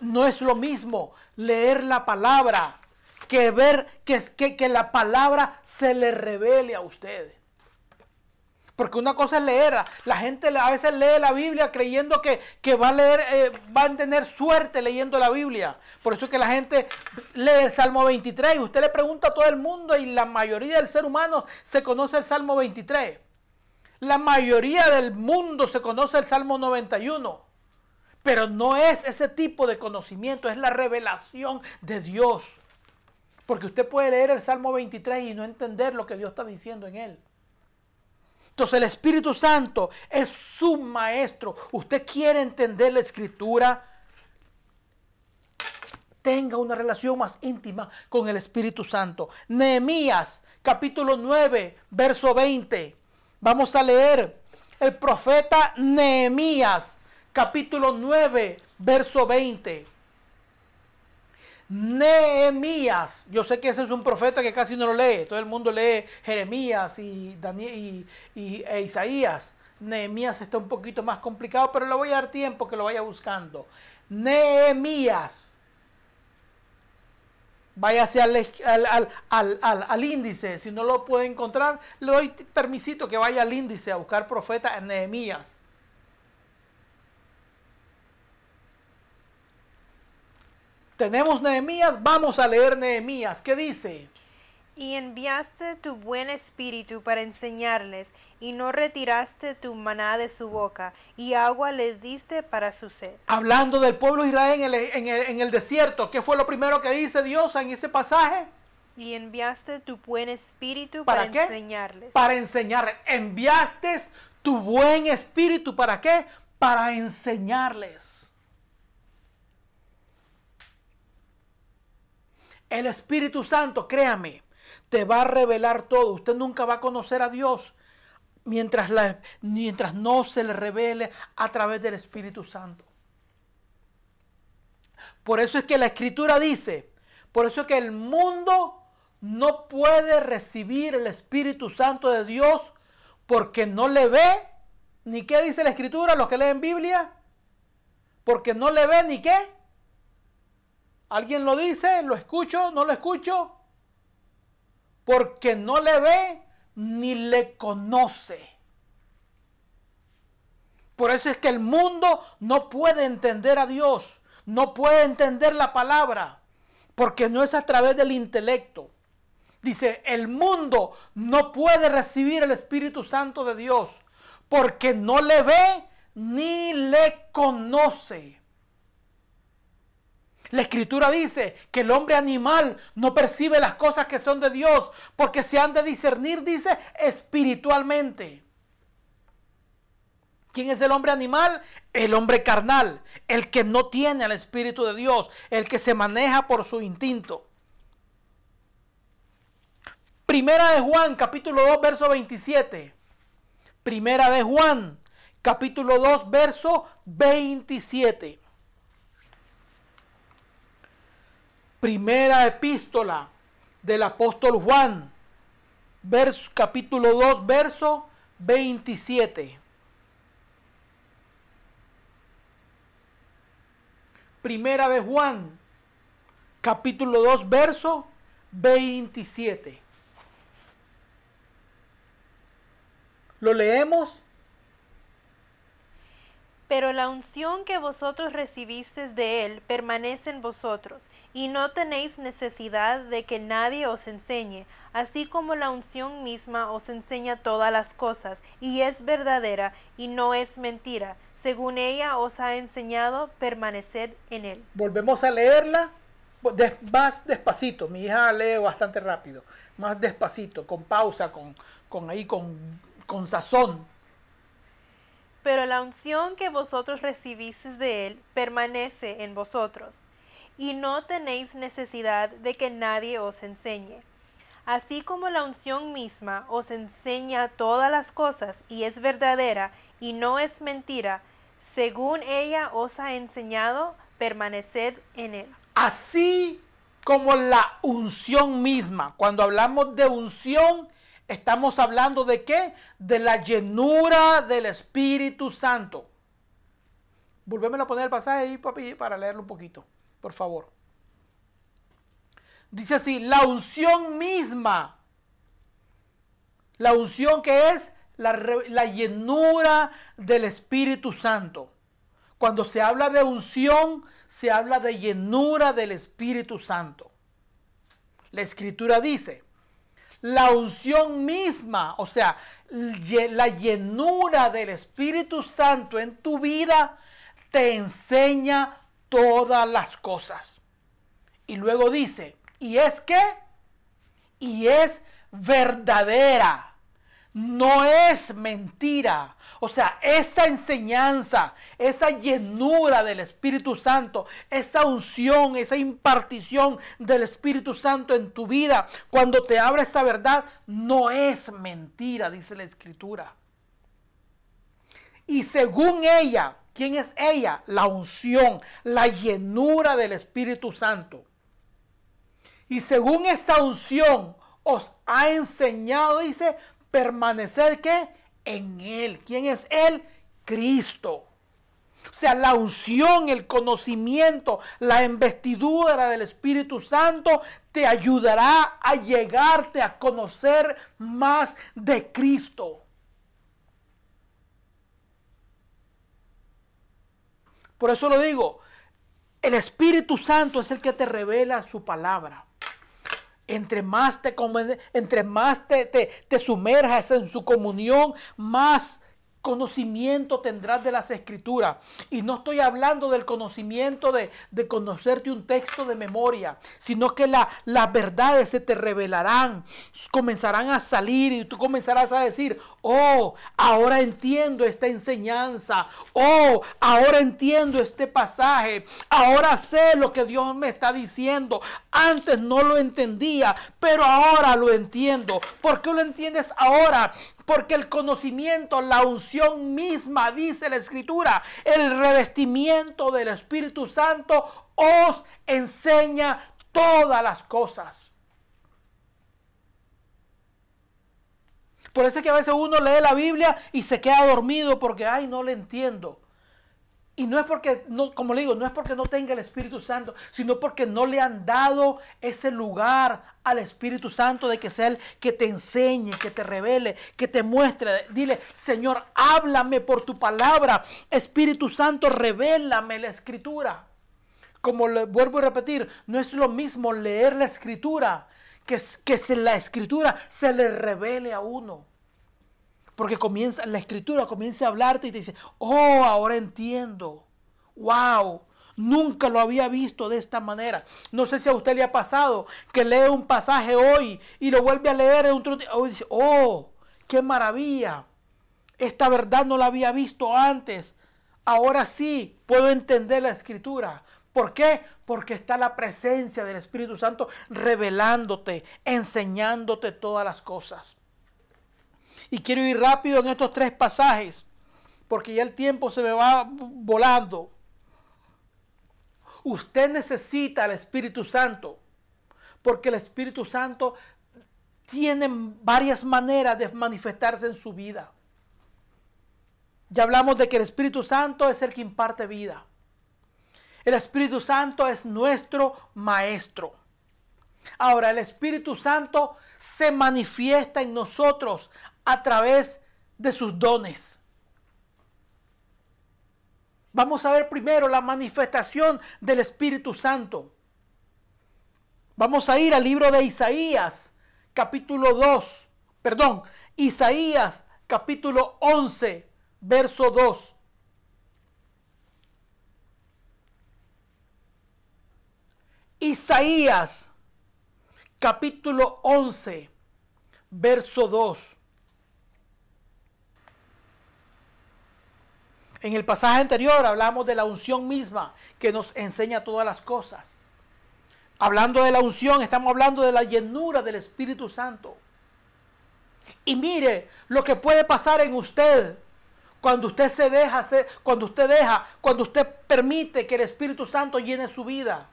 No es lo mismo leer la palabra que ver que, que, que la palabra se le revele a ustedes. Porque una cosa es leer. La gente a veces lee la Biblia creyendo que, va a leer, eh, va a tener suerte leyendo la Biblia. Por eso es que la gente lee el Salmo 23 y usted le pregunta a todo el mundo y la mayoría del ser humano se conoce el Salmo 23. La mayoría del mundo se conoce el Salmo 91. Pero no es ese tipo de conocimiento, es la revelación de Dios. Porque usted puede leer el Salmo 23 y no entender lo que Dios está diciendo en él. Entonces el Espíritu Santo es su maestro. Usted quiere entender la escritura. Tenga una relación más íntima con el Espíritu Santo. Nehemías capítulo 9, verso 20. Vamos a leer el profeta Nehemías capítulo 9, verso 20. Nehemías. Yo sé que ese es un profeta que casi no lo lee. Todo el mundo lee Jeremías y, Daniel, y, e Isaías. Nehemías está un poquito más complicado, pero le voy a dar tiempo que lo vaya buscando. Nehemías. Váyase al, al, índice. Si no lo puede encontrar, le doy permisito que vaya al índice a buscar profeta en Nehemías. Tenemos Nehemías, vamos a leer Nehemías. ¿Qué dice? Y enviaste tu buen espíritu para enseñarles, y no retiraste tu maná de su boca, y agua les diste para su sed. Hablando del pueblo de Israel en el, desierto, ¿qué fue lo primero que dice Dios en ese pasaje? Y enviaste tu buen espíritu para, enseñarles. Para enseñarles. Enviaste tu buen espíritu para qué? Para enseñarles. El Espíritu Santo, créame, te va a revelar todo. Usted nunca va a conocer a Dios mientras, mientras no se le revele a través del Espíritu Santo. Por eso es que la Escritura dice, por eso es que el mundo no puede recibir el Espíritu Santo de Dios porque no le ve, ni qué dice la Escritura, los que leen Biblia, porque no le ve ni qué, ¿Alguien lo dice? ¿Lo escucho? ¿No lo escucho? Porque no le ve ni le conoce. Por eso es que el mundo no puede entender a Dios, no puede entender la palabra, porque no es a través del intelecto. Dice, el mundo no puede recibir el Espíritu Santo de Dios, porque no le ve ni le conoce. La escritura dice que el hombre animal no percibe las cosas que son de Dios porque se han de discernir, dice, espiritualmente. ¿Quién es el hombre animal? El hombre carnal, el que no tiene al Espíritu de Dios, el que se maneja por su instinto. Primera de Juan, capítulo 2, verso 27. Primera de Juan, capítulo 2, verso 27. Primera epístola del apóstol Juan, verso, capítulo 2, verso 27. Primera de Juan, capítulo 2, verso 27. ¿Lo leemos? Pero la unción que vosotros recibisteis de Él permanece en vosotros, y no tenéis necesidad de que nadie os enseñe, así como la unción misma os enseña todas las cosas, y es verdadera, y no es mentira. Según ella os ha enseñado, permaneced en Él. Volvemos a leerla más despacito. Mi hija lee bastante rápido. Más despacito, con pausa, con, con ahí, con, con sazón pero la unción que vosotros recibisteis de Él permanece en vosotros, y no tenéis necesidad de que nadie os enseñe. Así como la unción misma os enseña todas las cosas y es verdadera y no es mentira, según ella os ha enseñado, permaneced en Él. Así como la unción misma, cuando hablamos de unción, Estamos hablando de qué? De la llenura del Espíritu Santo. Volvemos a poner el pasaje ahí, papi, para leerlo un poquito, por favor. Dice así, la unción misma. La unción que es la, la llenura del Espíritu Santo. Cuando se habla de unción, se habla de llenura del Espíritu Santo. La escritura dice, la unción misma, o sea, la llenura del Espíritu Santo en tu vida te enseña todas las cosas. Y luego dice, ¿y es qué? Y es verdadera no es mentira. O sea, esa enseñanza, esa llenura del Espíritu Santo, esa unción, esa impartición del Espíritu Santo en tu vida, cuando te abre esa verdad, no es mentira, dice la Escritura. Y según ella, ¿quién es ella? La unción, la llenura del Espíritu Santo. Y según esa unción os ha enseñado, dice, permanecer que en Él. ¿Quién es Él? Cristo. O sea, la unción, el conocimiento, la investidura del Espíritu Santo te ayudará a llegarte a conocer más de Cristo. Por eso lo digo, el Espíritu Santo es el que te revela su palabra. Entre más te, entre más te, te, sumerjas en su comunión, más conocimiento tendrás de las escrituras. Y no estoy hablando del conocimiento de, conocerte un texto de memoria, sino que las verdades se te revelarán, comenzarán a salir y tú comenzarás a decir, oh, ahora entiendo esta enseñanza, oh, ahora entiendo este pasaje, ahora sé lo que Dios me está diciendo. Antes no lo entendía, pero ahora lo entiendo. ¿Por qué lo entiendes ahora? Porque el conocimiento, la unción misma, dice la escritura, el revestimiento del Espíritu Santo os enseña todas las cosas. Por eso es que a veces uno lee la Biblia y se queda dormido porque, ay, no le entiendo. Y no es porque, no, como le digo, no es porque no tenga el Espíritu Santo, sino porque no le han dado ese lugar al Espíritu Santo de que sea Él que te enseñe, que te revele, que te muestre. Dile, Señor, háblame por tu palabra. Espíritu Santo, revélame la Escritura. Como le vuelvo a repetir, no es lo mismo leer la Escritura que, que se, la Escritura se le revele a uno. Porque comienza, la escritura comienza a hablarte y te dice, oh, ahora entiendo. Wow, nunca lo había visto de esta manera. No sé si a usted le ha pasado que lee un pasaje hoy y lo vuelve a leer en otro. Oh, dice, oh, qué maravilla. Esta verdad no la había visto antes. Ahora sí puedo entender la escritura. ¿Por qué? Porque está la presencia del Espíritu Santo revelándote, enseñándote todas las cosas. Y quiero ir rápido en estos tres pasajes porque ya el tiempo se me va volando. Usted necesita al Espíritu Santo, porque el Espíritu Santo tiene varias maneras de manifestarse en su vida. Ya hablamos de que el Espíritu Santo es el que imparte vida. El Espíritu Santo es nuestro maestro. Ahora, el Espíritu Santo se manifiesta en nosotros a través de sus dones. Vamos a ver primero la manifestación del Espíritu Santo. Vamos a ir al libro de Isaías, capítulo 2, perdón, Isaías, capítulo 11, verso 2. Isaías capítulo 11, verso 2. En el pasaje anterior hablamos de la unción misma que nos enseña todas las cosas. Hablando de la unción, estamos hablando de la llenura del Espíritu Santo. Y mire lo que puede pasar en usted cuando usted se deja, cuando usted deja, cuando usted permite que el Espíritu Santo llene su vida.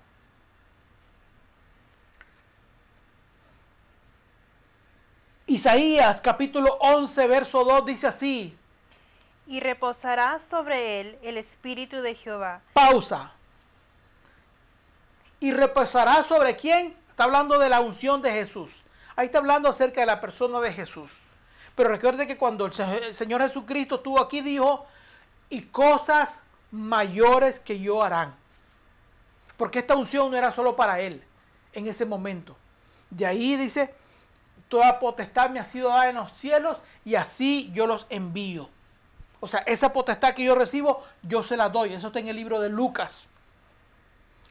Isaías capítulo 11, verso 2 dice así. Y reposará sobre él el espíritu de Jehová. Pausa. ¿Y reposará sobre quién? Está hablando de la unción de Jesús. Ahí está hablando acerca de la persona de Jesús. Pero recuerde que cuando el Señor Jesucristo estuvo aquí dijo, y cosas mayores que yo harán. Porque esta unción no era solo para él en ese momento. De ahí dice, toda potestad me ha sido dada en los cielos y así yo los envío. O sea, esa potestad que yo recibo, yo se la doy. Eso está en el libro de Lucas.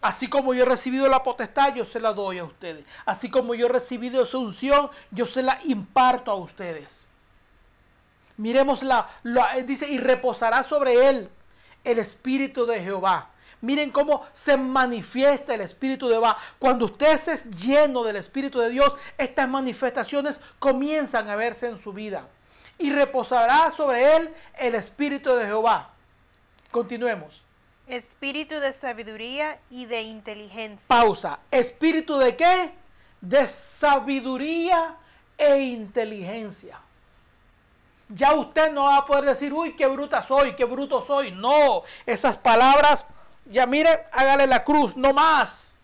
Así como yo he recibido la potestad, yo se la doy a ustedes. Así como yo he recibido esa unción, yo se la imparto a ustedes. Miremos la, dice, y reposará sobre él el Espíritu de Jehová Miren cómo se manifiesta el Espíritu de Jehová. Cuando usted es lleno del Espíritu de Dios, estas manifestaciones comienzan a verse en su vida. Y reposará sobre él el Espíritu de Jehová. Continuemos. Espíritu de sabiduría y de inteligencia. Pausa. ¿Espíritu de qué? De sabiduría e inteligencia. Ya usted no va a poder decir, uy, qué bruta soy, qué bruto soy. No, esas palabras ya mire, hágale la cruz, no más.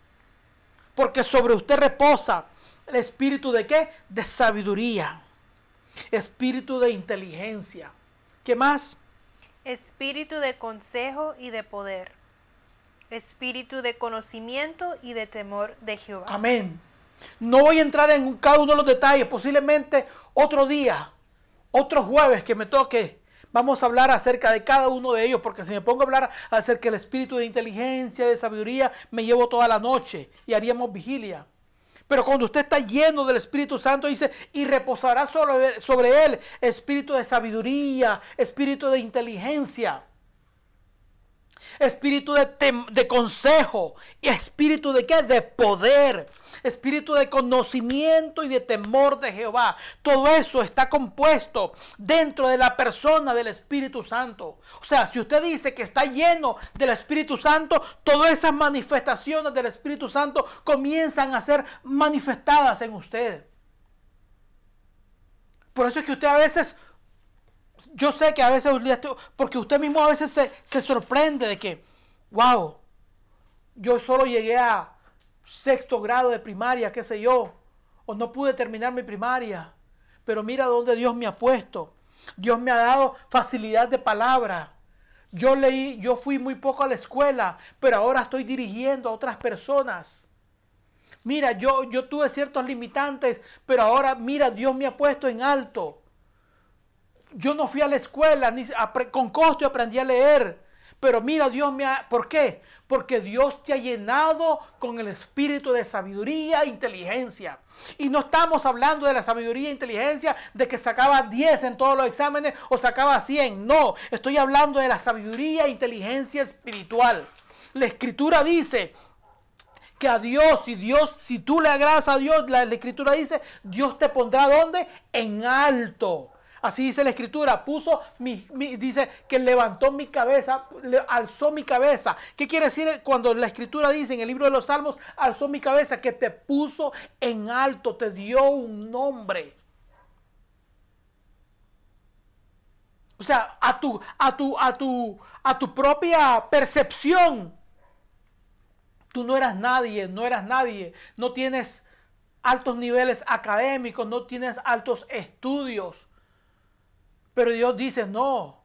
Porque sobre usted reposa el espíritu de qué? De sabiduría. Espíritu de inteligencia. ¿Qué más? Espíritu de consejo y de poder. Espíritu de conocimiento y de temor de Jehová. Amén. No voy a entrar en cada uno de los detalles. Posiblemente otro día, otro jueves que me toque Vamos a hablar acerca de cada uno de ellos, porque si me pongo a hablar acerca del espíritu de inteligencia, de sabiduría, me llevo toda la noche y haríamos vigilia. Pero cuando usted está lleno del Espíritu Santo, dice, y reposará sobre, sobre él espíritu de sabiduría, espíritu de inteligencia espíritu de, de, consejo y espíritu de qué? De poder, espíritu de conocimiento y de temor de Jehová. Todo eso está compuesto dentro de la persona del Espíritu Santo. O sea, si usted dice que está lleno del Espíritu Santo, todas esas manifestaciones del Espíritu Santo comienzan a ser manifestadas en usted. Por eso es que usted a veces yo sé que a veces, porque usted mismo a veces se, sorprende de que, wow, yo solo llegué a sexto grado de primaria, qué sé yo, o no pude terminar mi primaria, pero mira dónde Dios me ha puesto. Dios me ha dado facilidad de palabra. Yo leí, yo fui muy poco a la escuela, pero ahora estoy dirigiendo a otras personas. Mira, yo, yo tuve ciertos limitantes, pero ahora, mira, Dios me ha puesto en alto yo no fui a la escuela ni con costo aprendí a leer. Pero mira, Dios me ha... ¿Por qué? Porque Dios te ha llenado con el espíritu de sabiduría e inteligencia. Y no estamos hablando de la sabiduría e inteligencia de que sacaba 10 en todos los exámenes o sacaba 100. No, estoy hablando de la sabiduría e inteligencia espiritual. La escritura dice que a Dios, si Dios, si tú le agradas a Dios, la, la escritura dice, Dios te pondrá donde? En alto Así dice la escritura, puso mi, dice que levantó mi cabeza, alzó mi cabeza. ¿Qué quiere decir cuando la escritura dice en el libro de los Salmos, alzó mi cabeza? Que te puso en alto, te dio un nombre. O sea, a tu, a tu, a tu, a tu propia percepción. Tú no eras nadie, no eras nadie, no tienes altos niveles académicos, no tienes altos estudios pero Dios dice, no,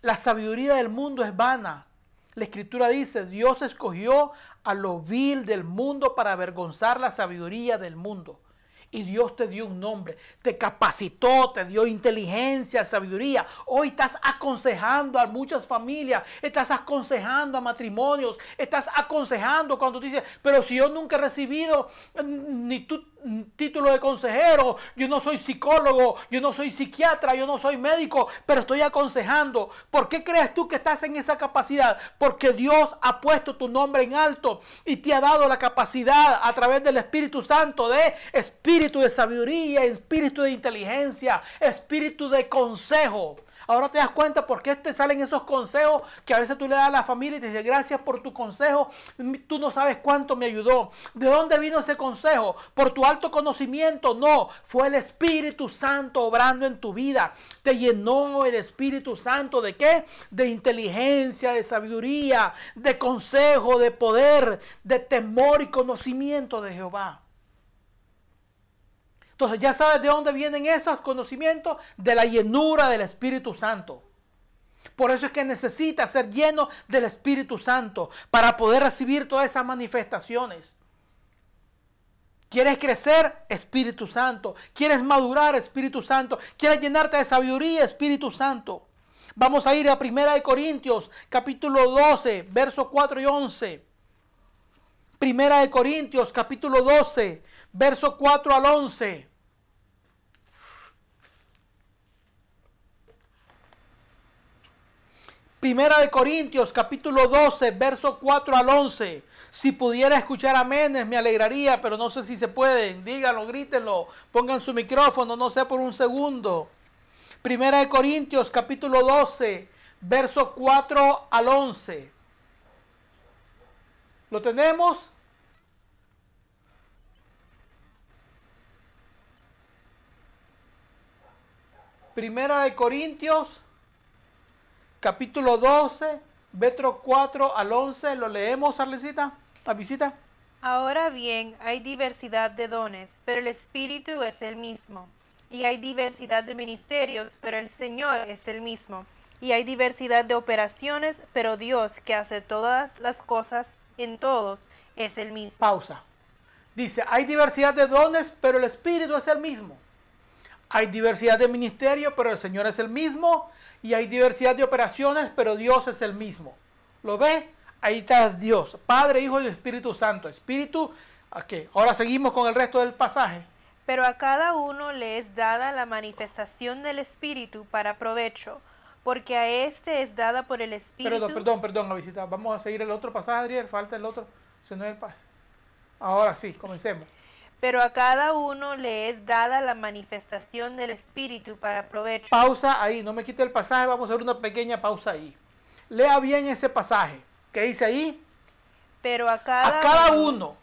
la sabiduría del mundo es vana. La escritura dice, Dios escogió a lo vil del mundo para avergonzar la sabiduría del mundo. Y Dios te dio un nombre, te capacitó, te dio inteligencia, sabiduría. Hoy estás aconsejando a muchas familias, estás aconsejando a matrimonios, estás aconsejando cuando dices, pero si yo nunca he recibido ni tú título de consejero, yo no soy psicólogo, yo no soy psiquiatra, yo no soy médico, pero estoy aconsejando. ¿Por qué crees tú que estás en esa capacidad? Porque Dios ha puesto tu nombre en alto y te ha dado la capacidad a través del Espíritu Santo de espíritu de sabiduría, espíritu de inteligencia, espíritu de consejo. Ahora te das cuenta por qué te salen esos consejos que a veces tú le das a la familia y te dice gracias por tu consejo. Tú no sabes cuánto me ayudó. ¿De dónde vino ese consejo? ¿Por tu alto conocimiento? No, fue el Espíritu Santo obrando en tu vida. Te llenó el Espíritu Santo de qué? De inteligencia, de sabiduría, de consejo, de poder, de temor y conocimiento de Jehová. Entonces ya sabes de dónde vienen esos conocimientos, de la llenura del Espíritu Santo. Por eso es que necesitas ser lleno del Espíritu Santo para poder recibir todas esas manifestaciones. ¿Quieres crecer? Espíritu Santo. ¿Quieres madurar? Espíritu Santo. ¿Quieres llenarte de sabiduría? Espíritu Santo. Vamos a ir a 1 Corintios, capítulo 12, versos 4 y 11. Primera de Corintios, capítulo 12, verso 4 al 11. Primera de Corintios, capítulo 12, verso 4 al 11. Si pudiera escuchar aménes, me alegraría, pero no sé si se pueden. Díganlo, grítenlo, pongan su micrófono, no sé por un segundo. Primera de Corintios, capítulo 12, verso 4 al 11. ¿Lo tenemos? Primera de Corintios, capítulo 12, verso 4 al 11. ¿Lo leemos, Arlecita? ¿La visita? Ahora bien, hay diversidad de dones, pero el Espíritu es el mismo. Y hay diversidad de ministerios, pero el Señor es el mismo. Y hay diversidad de operaciones, pero Dios, que hace todas las cosas en todos, es el mismo. Pausa. Dice, hay diversidad de dones, pero el Espíritu es el mismo. Hay diversidad de ministerios, pero el Señor es el mismo. Y hay diversidad de operaciones, pero Dios es el mismo. ¿Lo ve? Ahí está Dios, Padre, Hijo y Espíritu Santo. Espíritu, qué? Ahora seguimos con el resto del pasaje. Pero a cada uno le es dada la manifestación del Espíritu para provecho, porque a este es dada por el Espíritu. Perdón, perdón, perdón, la visita. Vamos a seguir el otro pasaje, Adriel. Falta el otro, si no es el pase. Ahora sí, comencemos pero a cada uno le es dada la manifestación del Espíritu para provecho. Pausa ahí, no me quite el pasaje, vamos a hacer una pequeña pausa ahí. Lea bien ese pasaje. ¿Qué dice ahí? Pero a cada, a cada uno,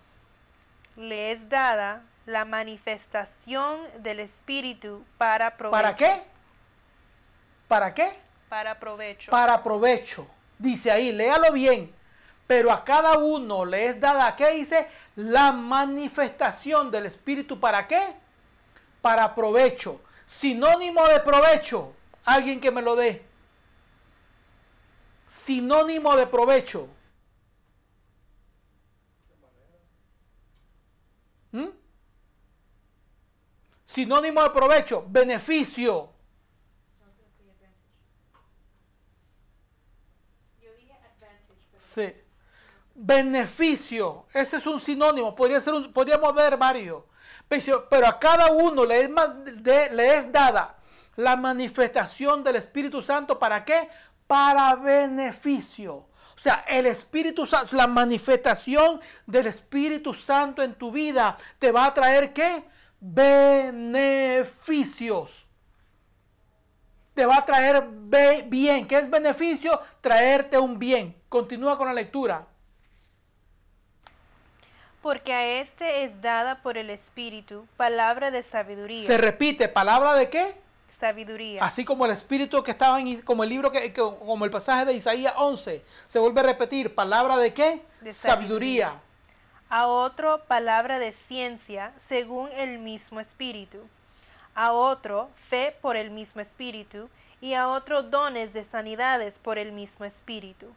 le es dada la manifestación del Espíritu para provecho. ¿Para qué? ¿Para qué? Para provecho. Para provecho. Dice ahí, léalo bien pero a cada uno le es dada, ¿qué dice? La manifestación del Espíritu. ¿Para qué? Para provecho. Sinónimo de provecho. Alguien que me lo dé. Sinónimo de provecho. ¿Mm? Sinónimo de provecho. Beneficio. Sí beneficio. Ese es un sinónimo, podría ser podríamos ver varios. Pero a cada uno le es, le es dada la manifestación del Espíritu Santo. ¿Para qué? Para beneficio. O sea, el Espíritu Santo, la manifestación del Espíritu Santo en tu vida te va a traer qué? Beneficios. te va a traer bien. ¿Qué es beneficio? Traerte un bien. Continúa con la lectura. Porque a este es dada por el Espíritu palabra de sabiduría. Se repite, ¿palabra de qué? Sabiduría. Así como el Espíritu que estaba en, como el libro que, como el pasaje de Isaías 11, se vuelve a repetir, ¿palabra de qué? De sabiduría. A otro, palabra de ciencia, según el mismo Espíritu. A otro, fe por el mismo Espíritu. Y a otro, dones de sanidades por el mismo Espíritu.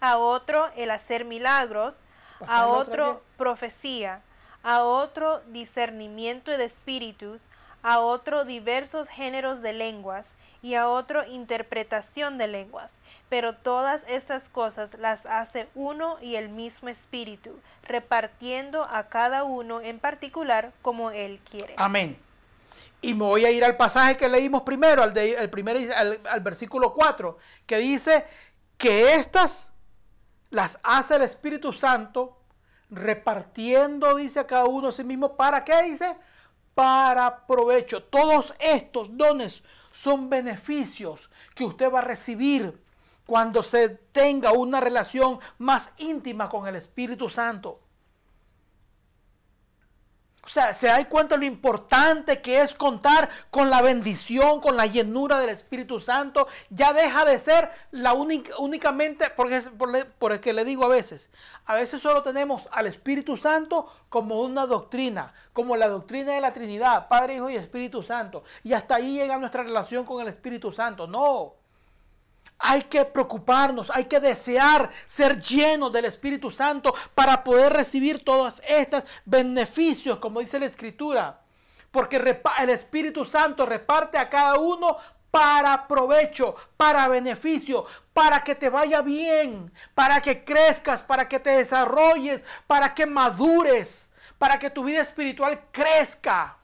A otro, el hacer milagros a otro profecía, a otro discernimiento de espíritus, a otro diversos géneros de lenguas y a otro interpretación de lenguas. Pero todas estas cosas las hace uno y el mismo espíritu, repartiendo a cada uno en particular como él quiere. Amén. Y me voy a ir al pasaje que leímos primero, al, de, primer, al, al versículo 4, que dice que estas las hace el Espíritu Santo repartiendo, dice a cada uno a sí mismo, ¿para qué dice? Para provecho. Todos estos dones son beneficios que usted va a recibir cuando se tenga una relación más íntima con el Espíritu Santo. O sea, se da cuenta lo importante que es contar con la bendición, con la llenura del Espíritu Santo. Ya deja de ser la única, únicamente, porque por, por el que le digo a veces, a veces solo tenemos al Espíritu Santo como una doctrina, como la doctrina de la Trinidad, Padre, Hijo y Espíritu Santo. Y hasta ahí llega nuestra relación con el Espíritu Santo. No. Hay que preocuparnos, hay que desear ser llenos del Espíritu Santo para poder recibir todos estos beneficios, como dice la Escritura. Porque el Espíritu Santo reparte a cada uno para provecho, para beneficio, para que te vaya bien, para que crezcas, para que te desarrolles, para que madures, para que tu vida espiritual crezca.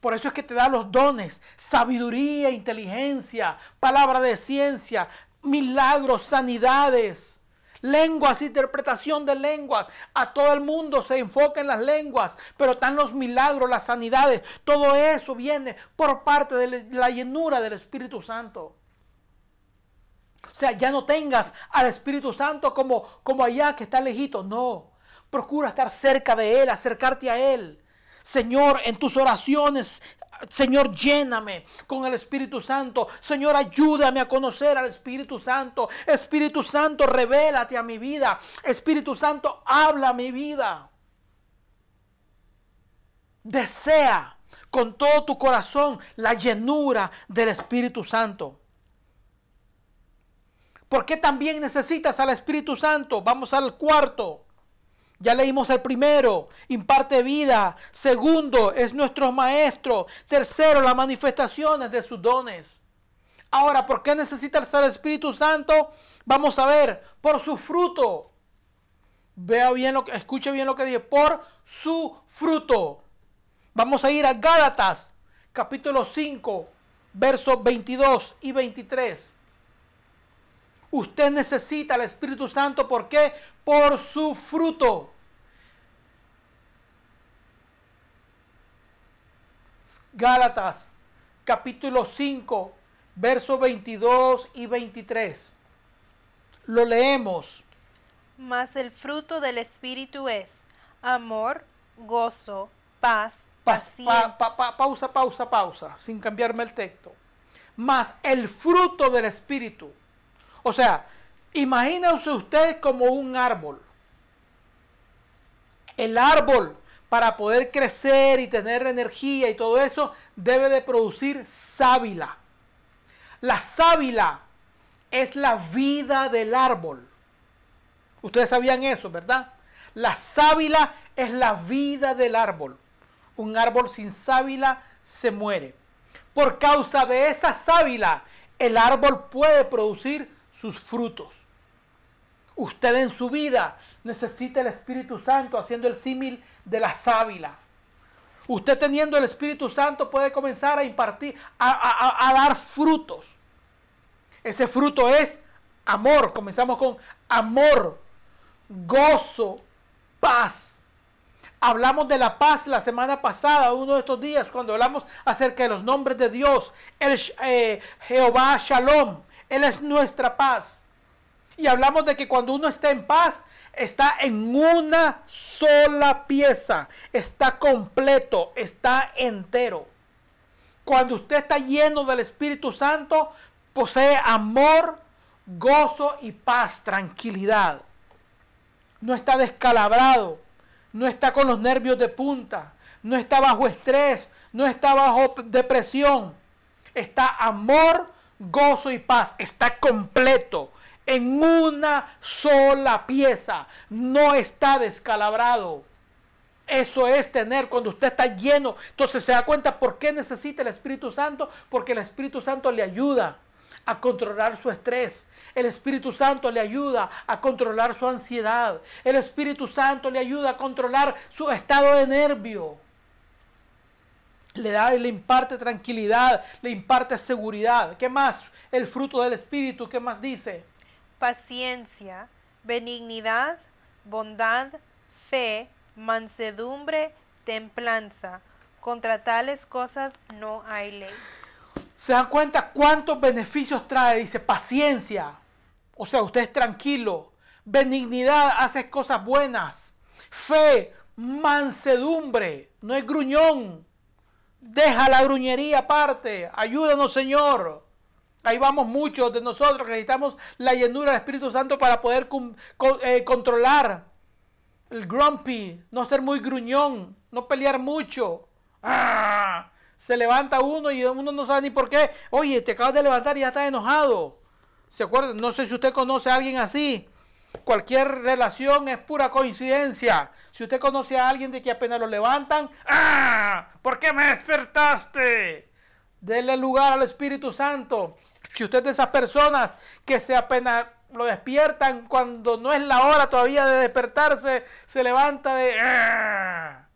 Por eso es que te da los dones, sabiduría, inteligencia, palabra de ciencia, milagros, sanidades, lenguas, interpretación de lenguas. A todo el mundo se enfoca en las lenguas, pero están los milagros, las sanidades. Todo eso viene por parte de la llenura del Espíritu Santo. O sea, ya no tengas al Espíritu Santo como, como allá que está lejito. No, procura estar cerca de Él, acercarte a Él. Señor, en tus oraciones, Señor, lléname con el Espíritu Santo. Señor, ayúdame a conocer al Espíritu Santo. Espíritu Santo, revélate a mi vida. Espíritu Santo, habla a mi vida. Desea con todo tu corazón la llenura del Espíritu Santo. ¿Por qué también necesitas al Espíritu Santo? Vamos al cuarto. Ya leímos el primero, imparte vida. Segundo, es nuestro maestro. Tercero, las manifestaciones de sus dones. Ahora, ¿por qué necesita el Espíritu Santo? Vamos a ver, por su fruto. Vea bien lo que, escuche bien lo que dice, por su fruto. Vamos a ir a Gálatas, capítulo 5, versos 22 y 23. Usted necesita el Espíritu Santo, ¿por qué? Por su fruto. Gálatas, capítulo 5, versos 22 y 23. Lo leemos. Mas el fruto del Espíritu es amor, gozo, paz, paciencia. pausa, pausa, pausa, sin cambiarme el texto. Mas el fruto del Espíritu o sea, imagínense ustedes como un árbol. El árbol, para poder crecer y tener energía y todo eso, debe de producir sábila. La sábila es la vida del árbol. Ustedes sabían eso, ¿verdad? La sábila es la vida del árbol. Un árbol sin sábila se muere. Por causa de esa sábila, el árbol puede producir sus frutos. Usted en su vida necesita el Espíritu Santo haciendo el símil de la sábila. Usted teniendo el Espíritu Santo puede comenzar a impartir, a, dar frutos. Ese fruto es amor. Comenzamos con amor, gozo, paz. Hablamos de la paz la semana pasada, uno de estos días, cuando hablamos acerca de los nombres de Dios. El eh, Jehová Shalom. Él es nuestra paz. Y hablamos de que cuando uno está en paz, está en una sola pieza. Está completo, está entero. Cuando usted está lleno del Espíritu Santo, posee amor, gozo y paz, tranquilidad. No está descalabrado, no está con los nervios de punta, no está bajo estrés, no está bajo depresión. Está amor, gozo y paz. Está completo en una sola pieza. No está descalabrado. Eso es tener cuando usted está lleno. Entonces se da cuenta por qué necesita el Espíritu Santo. Porque el Espíritu Santo le ayuda a controlar su estrés. El Espíritu Santo le ayuda a controlar su ansiedad. El Espíritu Santo le ayuda a controlar su estado de nervio. Le da y le imparte tranquilidad, le imparte seguridad. ¿Qué más? El fruto del Espíritu, ¿qué más dice? Paciencia, benignidad, bondad, fe, mansedumbre, templanza. Contra tales cosas no hay ley. ¿Se dan cuenta cuántos beneficios trae? Dice paciencia. O sea, usted es tranquilo. Benignidad, hace cosas buenas. Fe, mansedumbre, no es gruñón. Deja la gruñería aparte. Ayúdanos, Señor. Ahí vamos muchos de nosotros que necesitamos la llenura del Espíritu Santo para poder eh, controlar el grumpy, no ser muy gruñón, no pelear mucho. ¡Ah! Se levanta uno y uno no sabe ni por qué. Oye, te acabas de levantar y ya estás enojado. ¿Se acuerdan? No sé si usted conoce a alguien así. Cualquier relación es pura coincidencia. Si usted conoce a alguien de que apenas lo levantan, ¡ah! ¿Por qué me despertaste? Dele lugar al Espíritu Santo. Si usted es de esas personas que se apenas lo despiertan cuando no es la hora todavía de despertarse, se levanta de... ¡ah!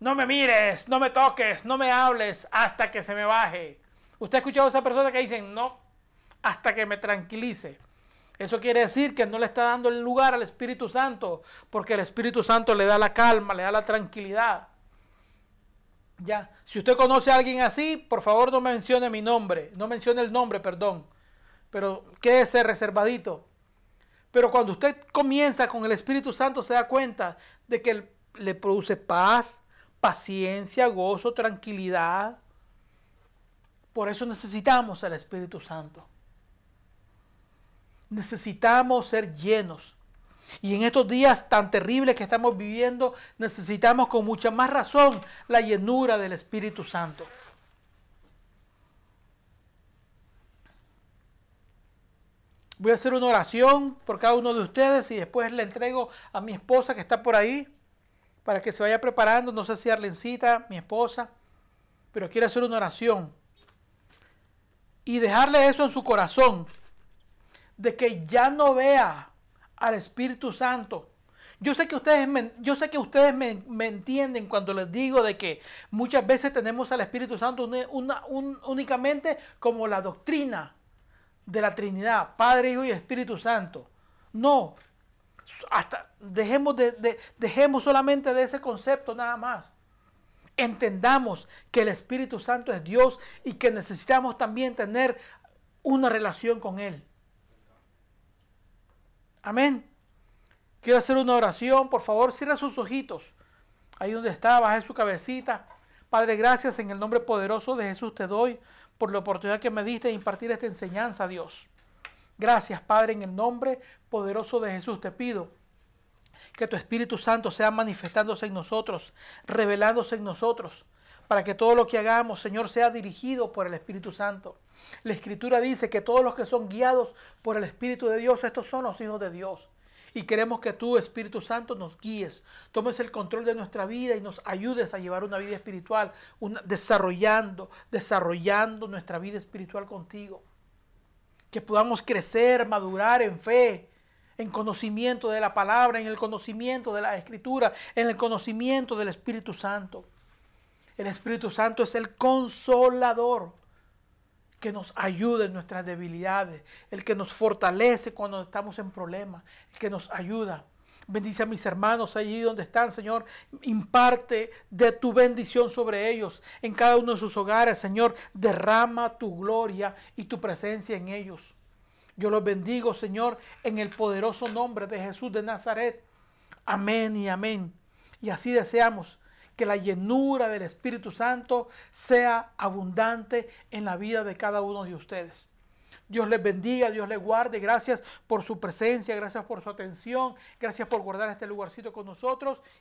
No me mires, no me toques, no me hables hasta que se me baje. ¿Usted ha escuchado a esa persona que dicen no hasta que me tranquilice? Eso quiere decir que no le está dando el lugar al Espíritu Santo, porque el Espíritu Santo le da la calma, le da la tranquilidad. Ya, si usted conoce a alguien así, por favor no mencione mi nombre, no mencione el nombre, perdón, pero quédese reservadito. Pero cuando usted comienza con el Espíritu Santo, se da cuenta de que le produce paz, paciencia, gozo, tranquilidad. Por eso necesitamos el Espíritu Santo. Necesitamos ser llenos. Y en estos días tan terribles que estamos viviendo, necesitamos con mucha más razón la llenura del Espíritu Santo. Voy a hacer una oración por cada uno de ustedes y después le entrego a mi esposa que está por ahí para que se vaya preparando, no sé si Arlencita, mi esposa, pero quiere hacer una oración y dejarle eso en su corazón, de que ya no vea al Espíritu Santo. Yo sé que ustedes, me, yo sé que ustedes me, entienden cuando les digo de que muchas veces tenemos al Espíritu Santo únicamente como la doctrina de la Trinidad, Padre, Hijo y Espíritu Santo. No, hasta dejemos, de, dejemos solamente de ese concepto nada más. Entendamos que el Espíritu Santo es Dios y que necesitamos también tener una relación con Él. Amén. Quiero hacer una oración. Por favor, cierra sus ojitos. Ahí donde está, baje su cabecita. Padre, gracias en el nombre poderoso de Jesús te doy por la oportunidad que me diste de impartir esta enseñanza, Dios. Gracias, Padre, en el nombre poderoso de Jesús te pido que tu Espíritu Santo sea manifestándose en nosotros, revelándose en nosotros, para que todo lo que hagamos, Señor, sea dirigido por el Espíritu Santo. La Escritura dice que todos los que son guiados por el Espíritu de Dios, estos son los hijos de Dios. Y queremos que tú, Espíritu Santo, nos guíes, tomes el control de nuestra vida y nos ayudes a llevar una vida espiritual, desarrollando, desarrollando nuestra vida espiritual contigo que podamos crecer, madurar en fe, en conocimiento de la palabra, en el conocimiento de la escritura, en el conocimiento del Espíritu Santo. El Espíritu Santo es el consolador que nos ayuda en nuestras debilidades, el que nos fortalece cuando estamos en problemas, el que nos ayuda. Bendice a mis hermanos allí donde están, Señor. Imparte de tu bendición sobre ellos en cada uno de sus hogares, Señor. Derrama tu gloria y tu presencia en ellos. Yo los bendigo, Señor, en el poderoso nombre de Jesús de Nazaret. Amén y amén. Y así deseamos que la llenura del Espíritu Santo sea abundante en la vida de cada uno de ustedes. Dios les bendiga, Dios les guarde. Gracias por su presencia, gracias por su atención, gracias por guardar este lugarcito con nosotros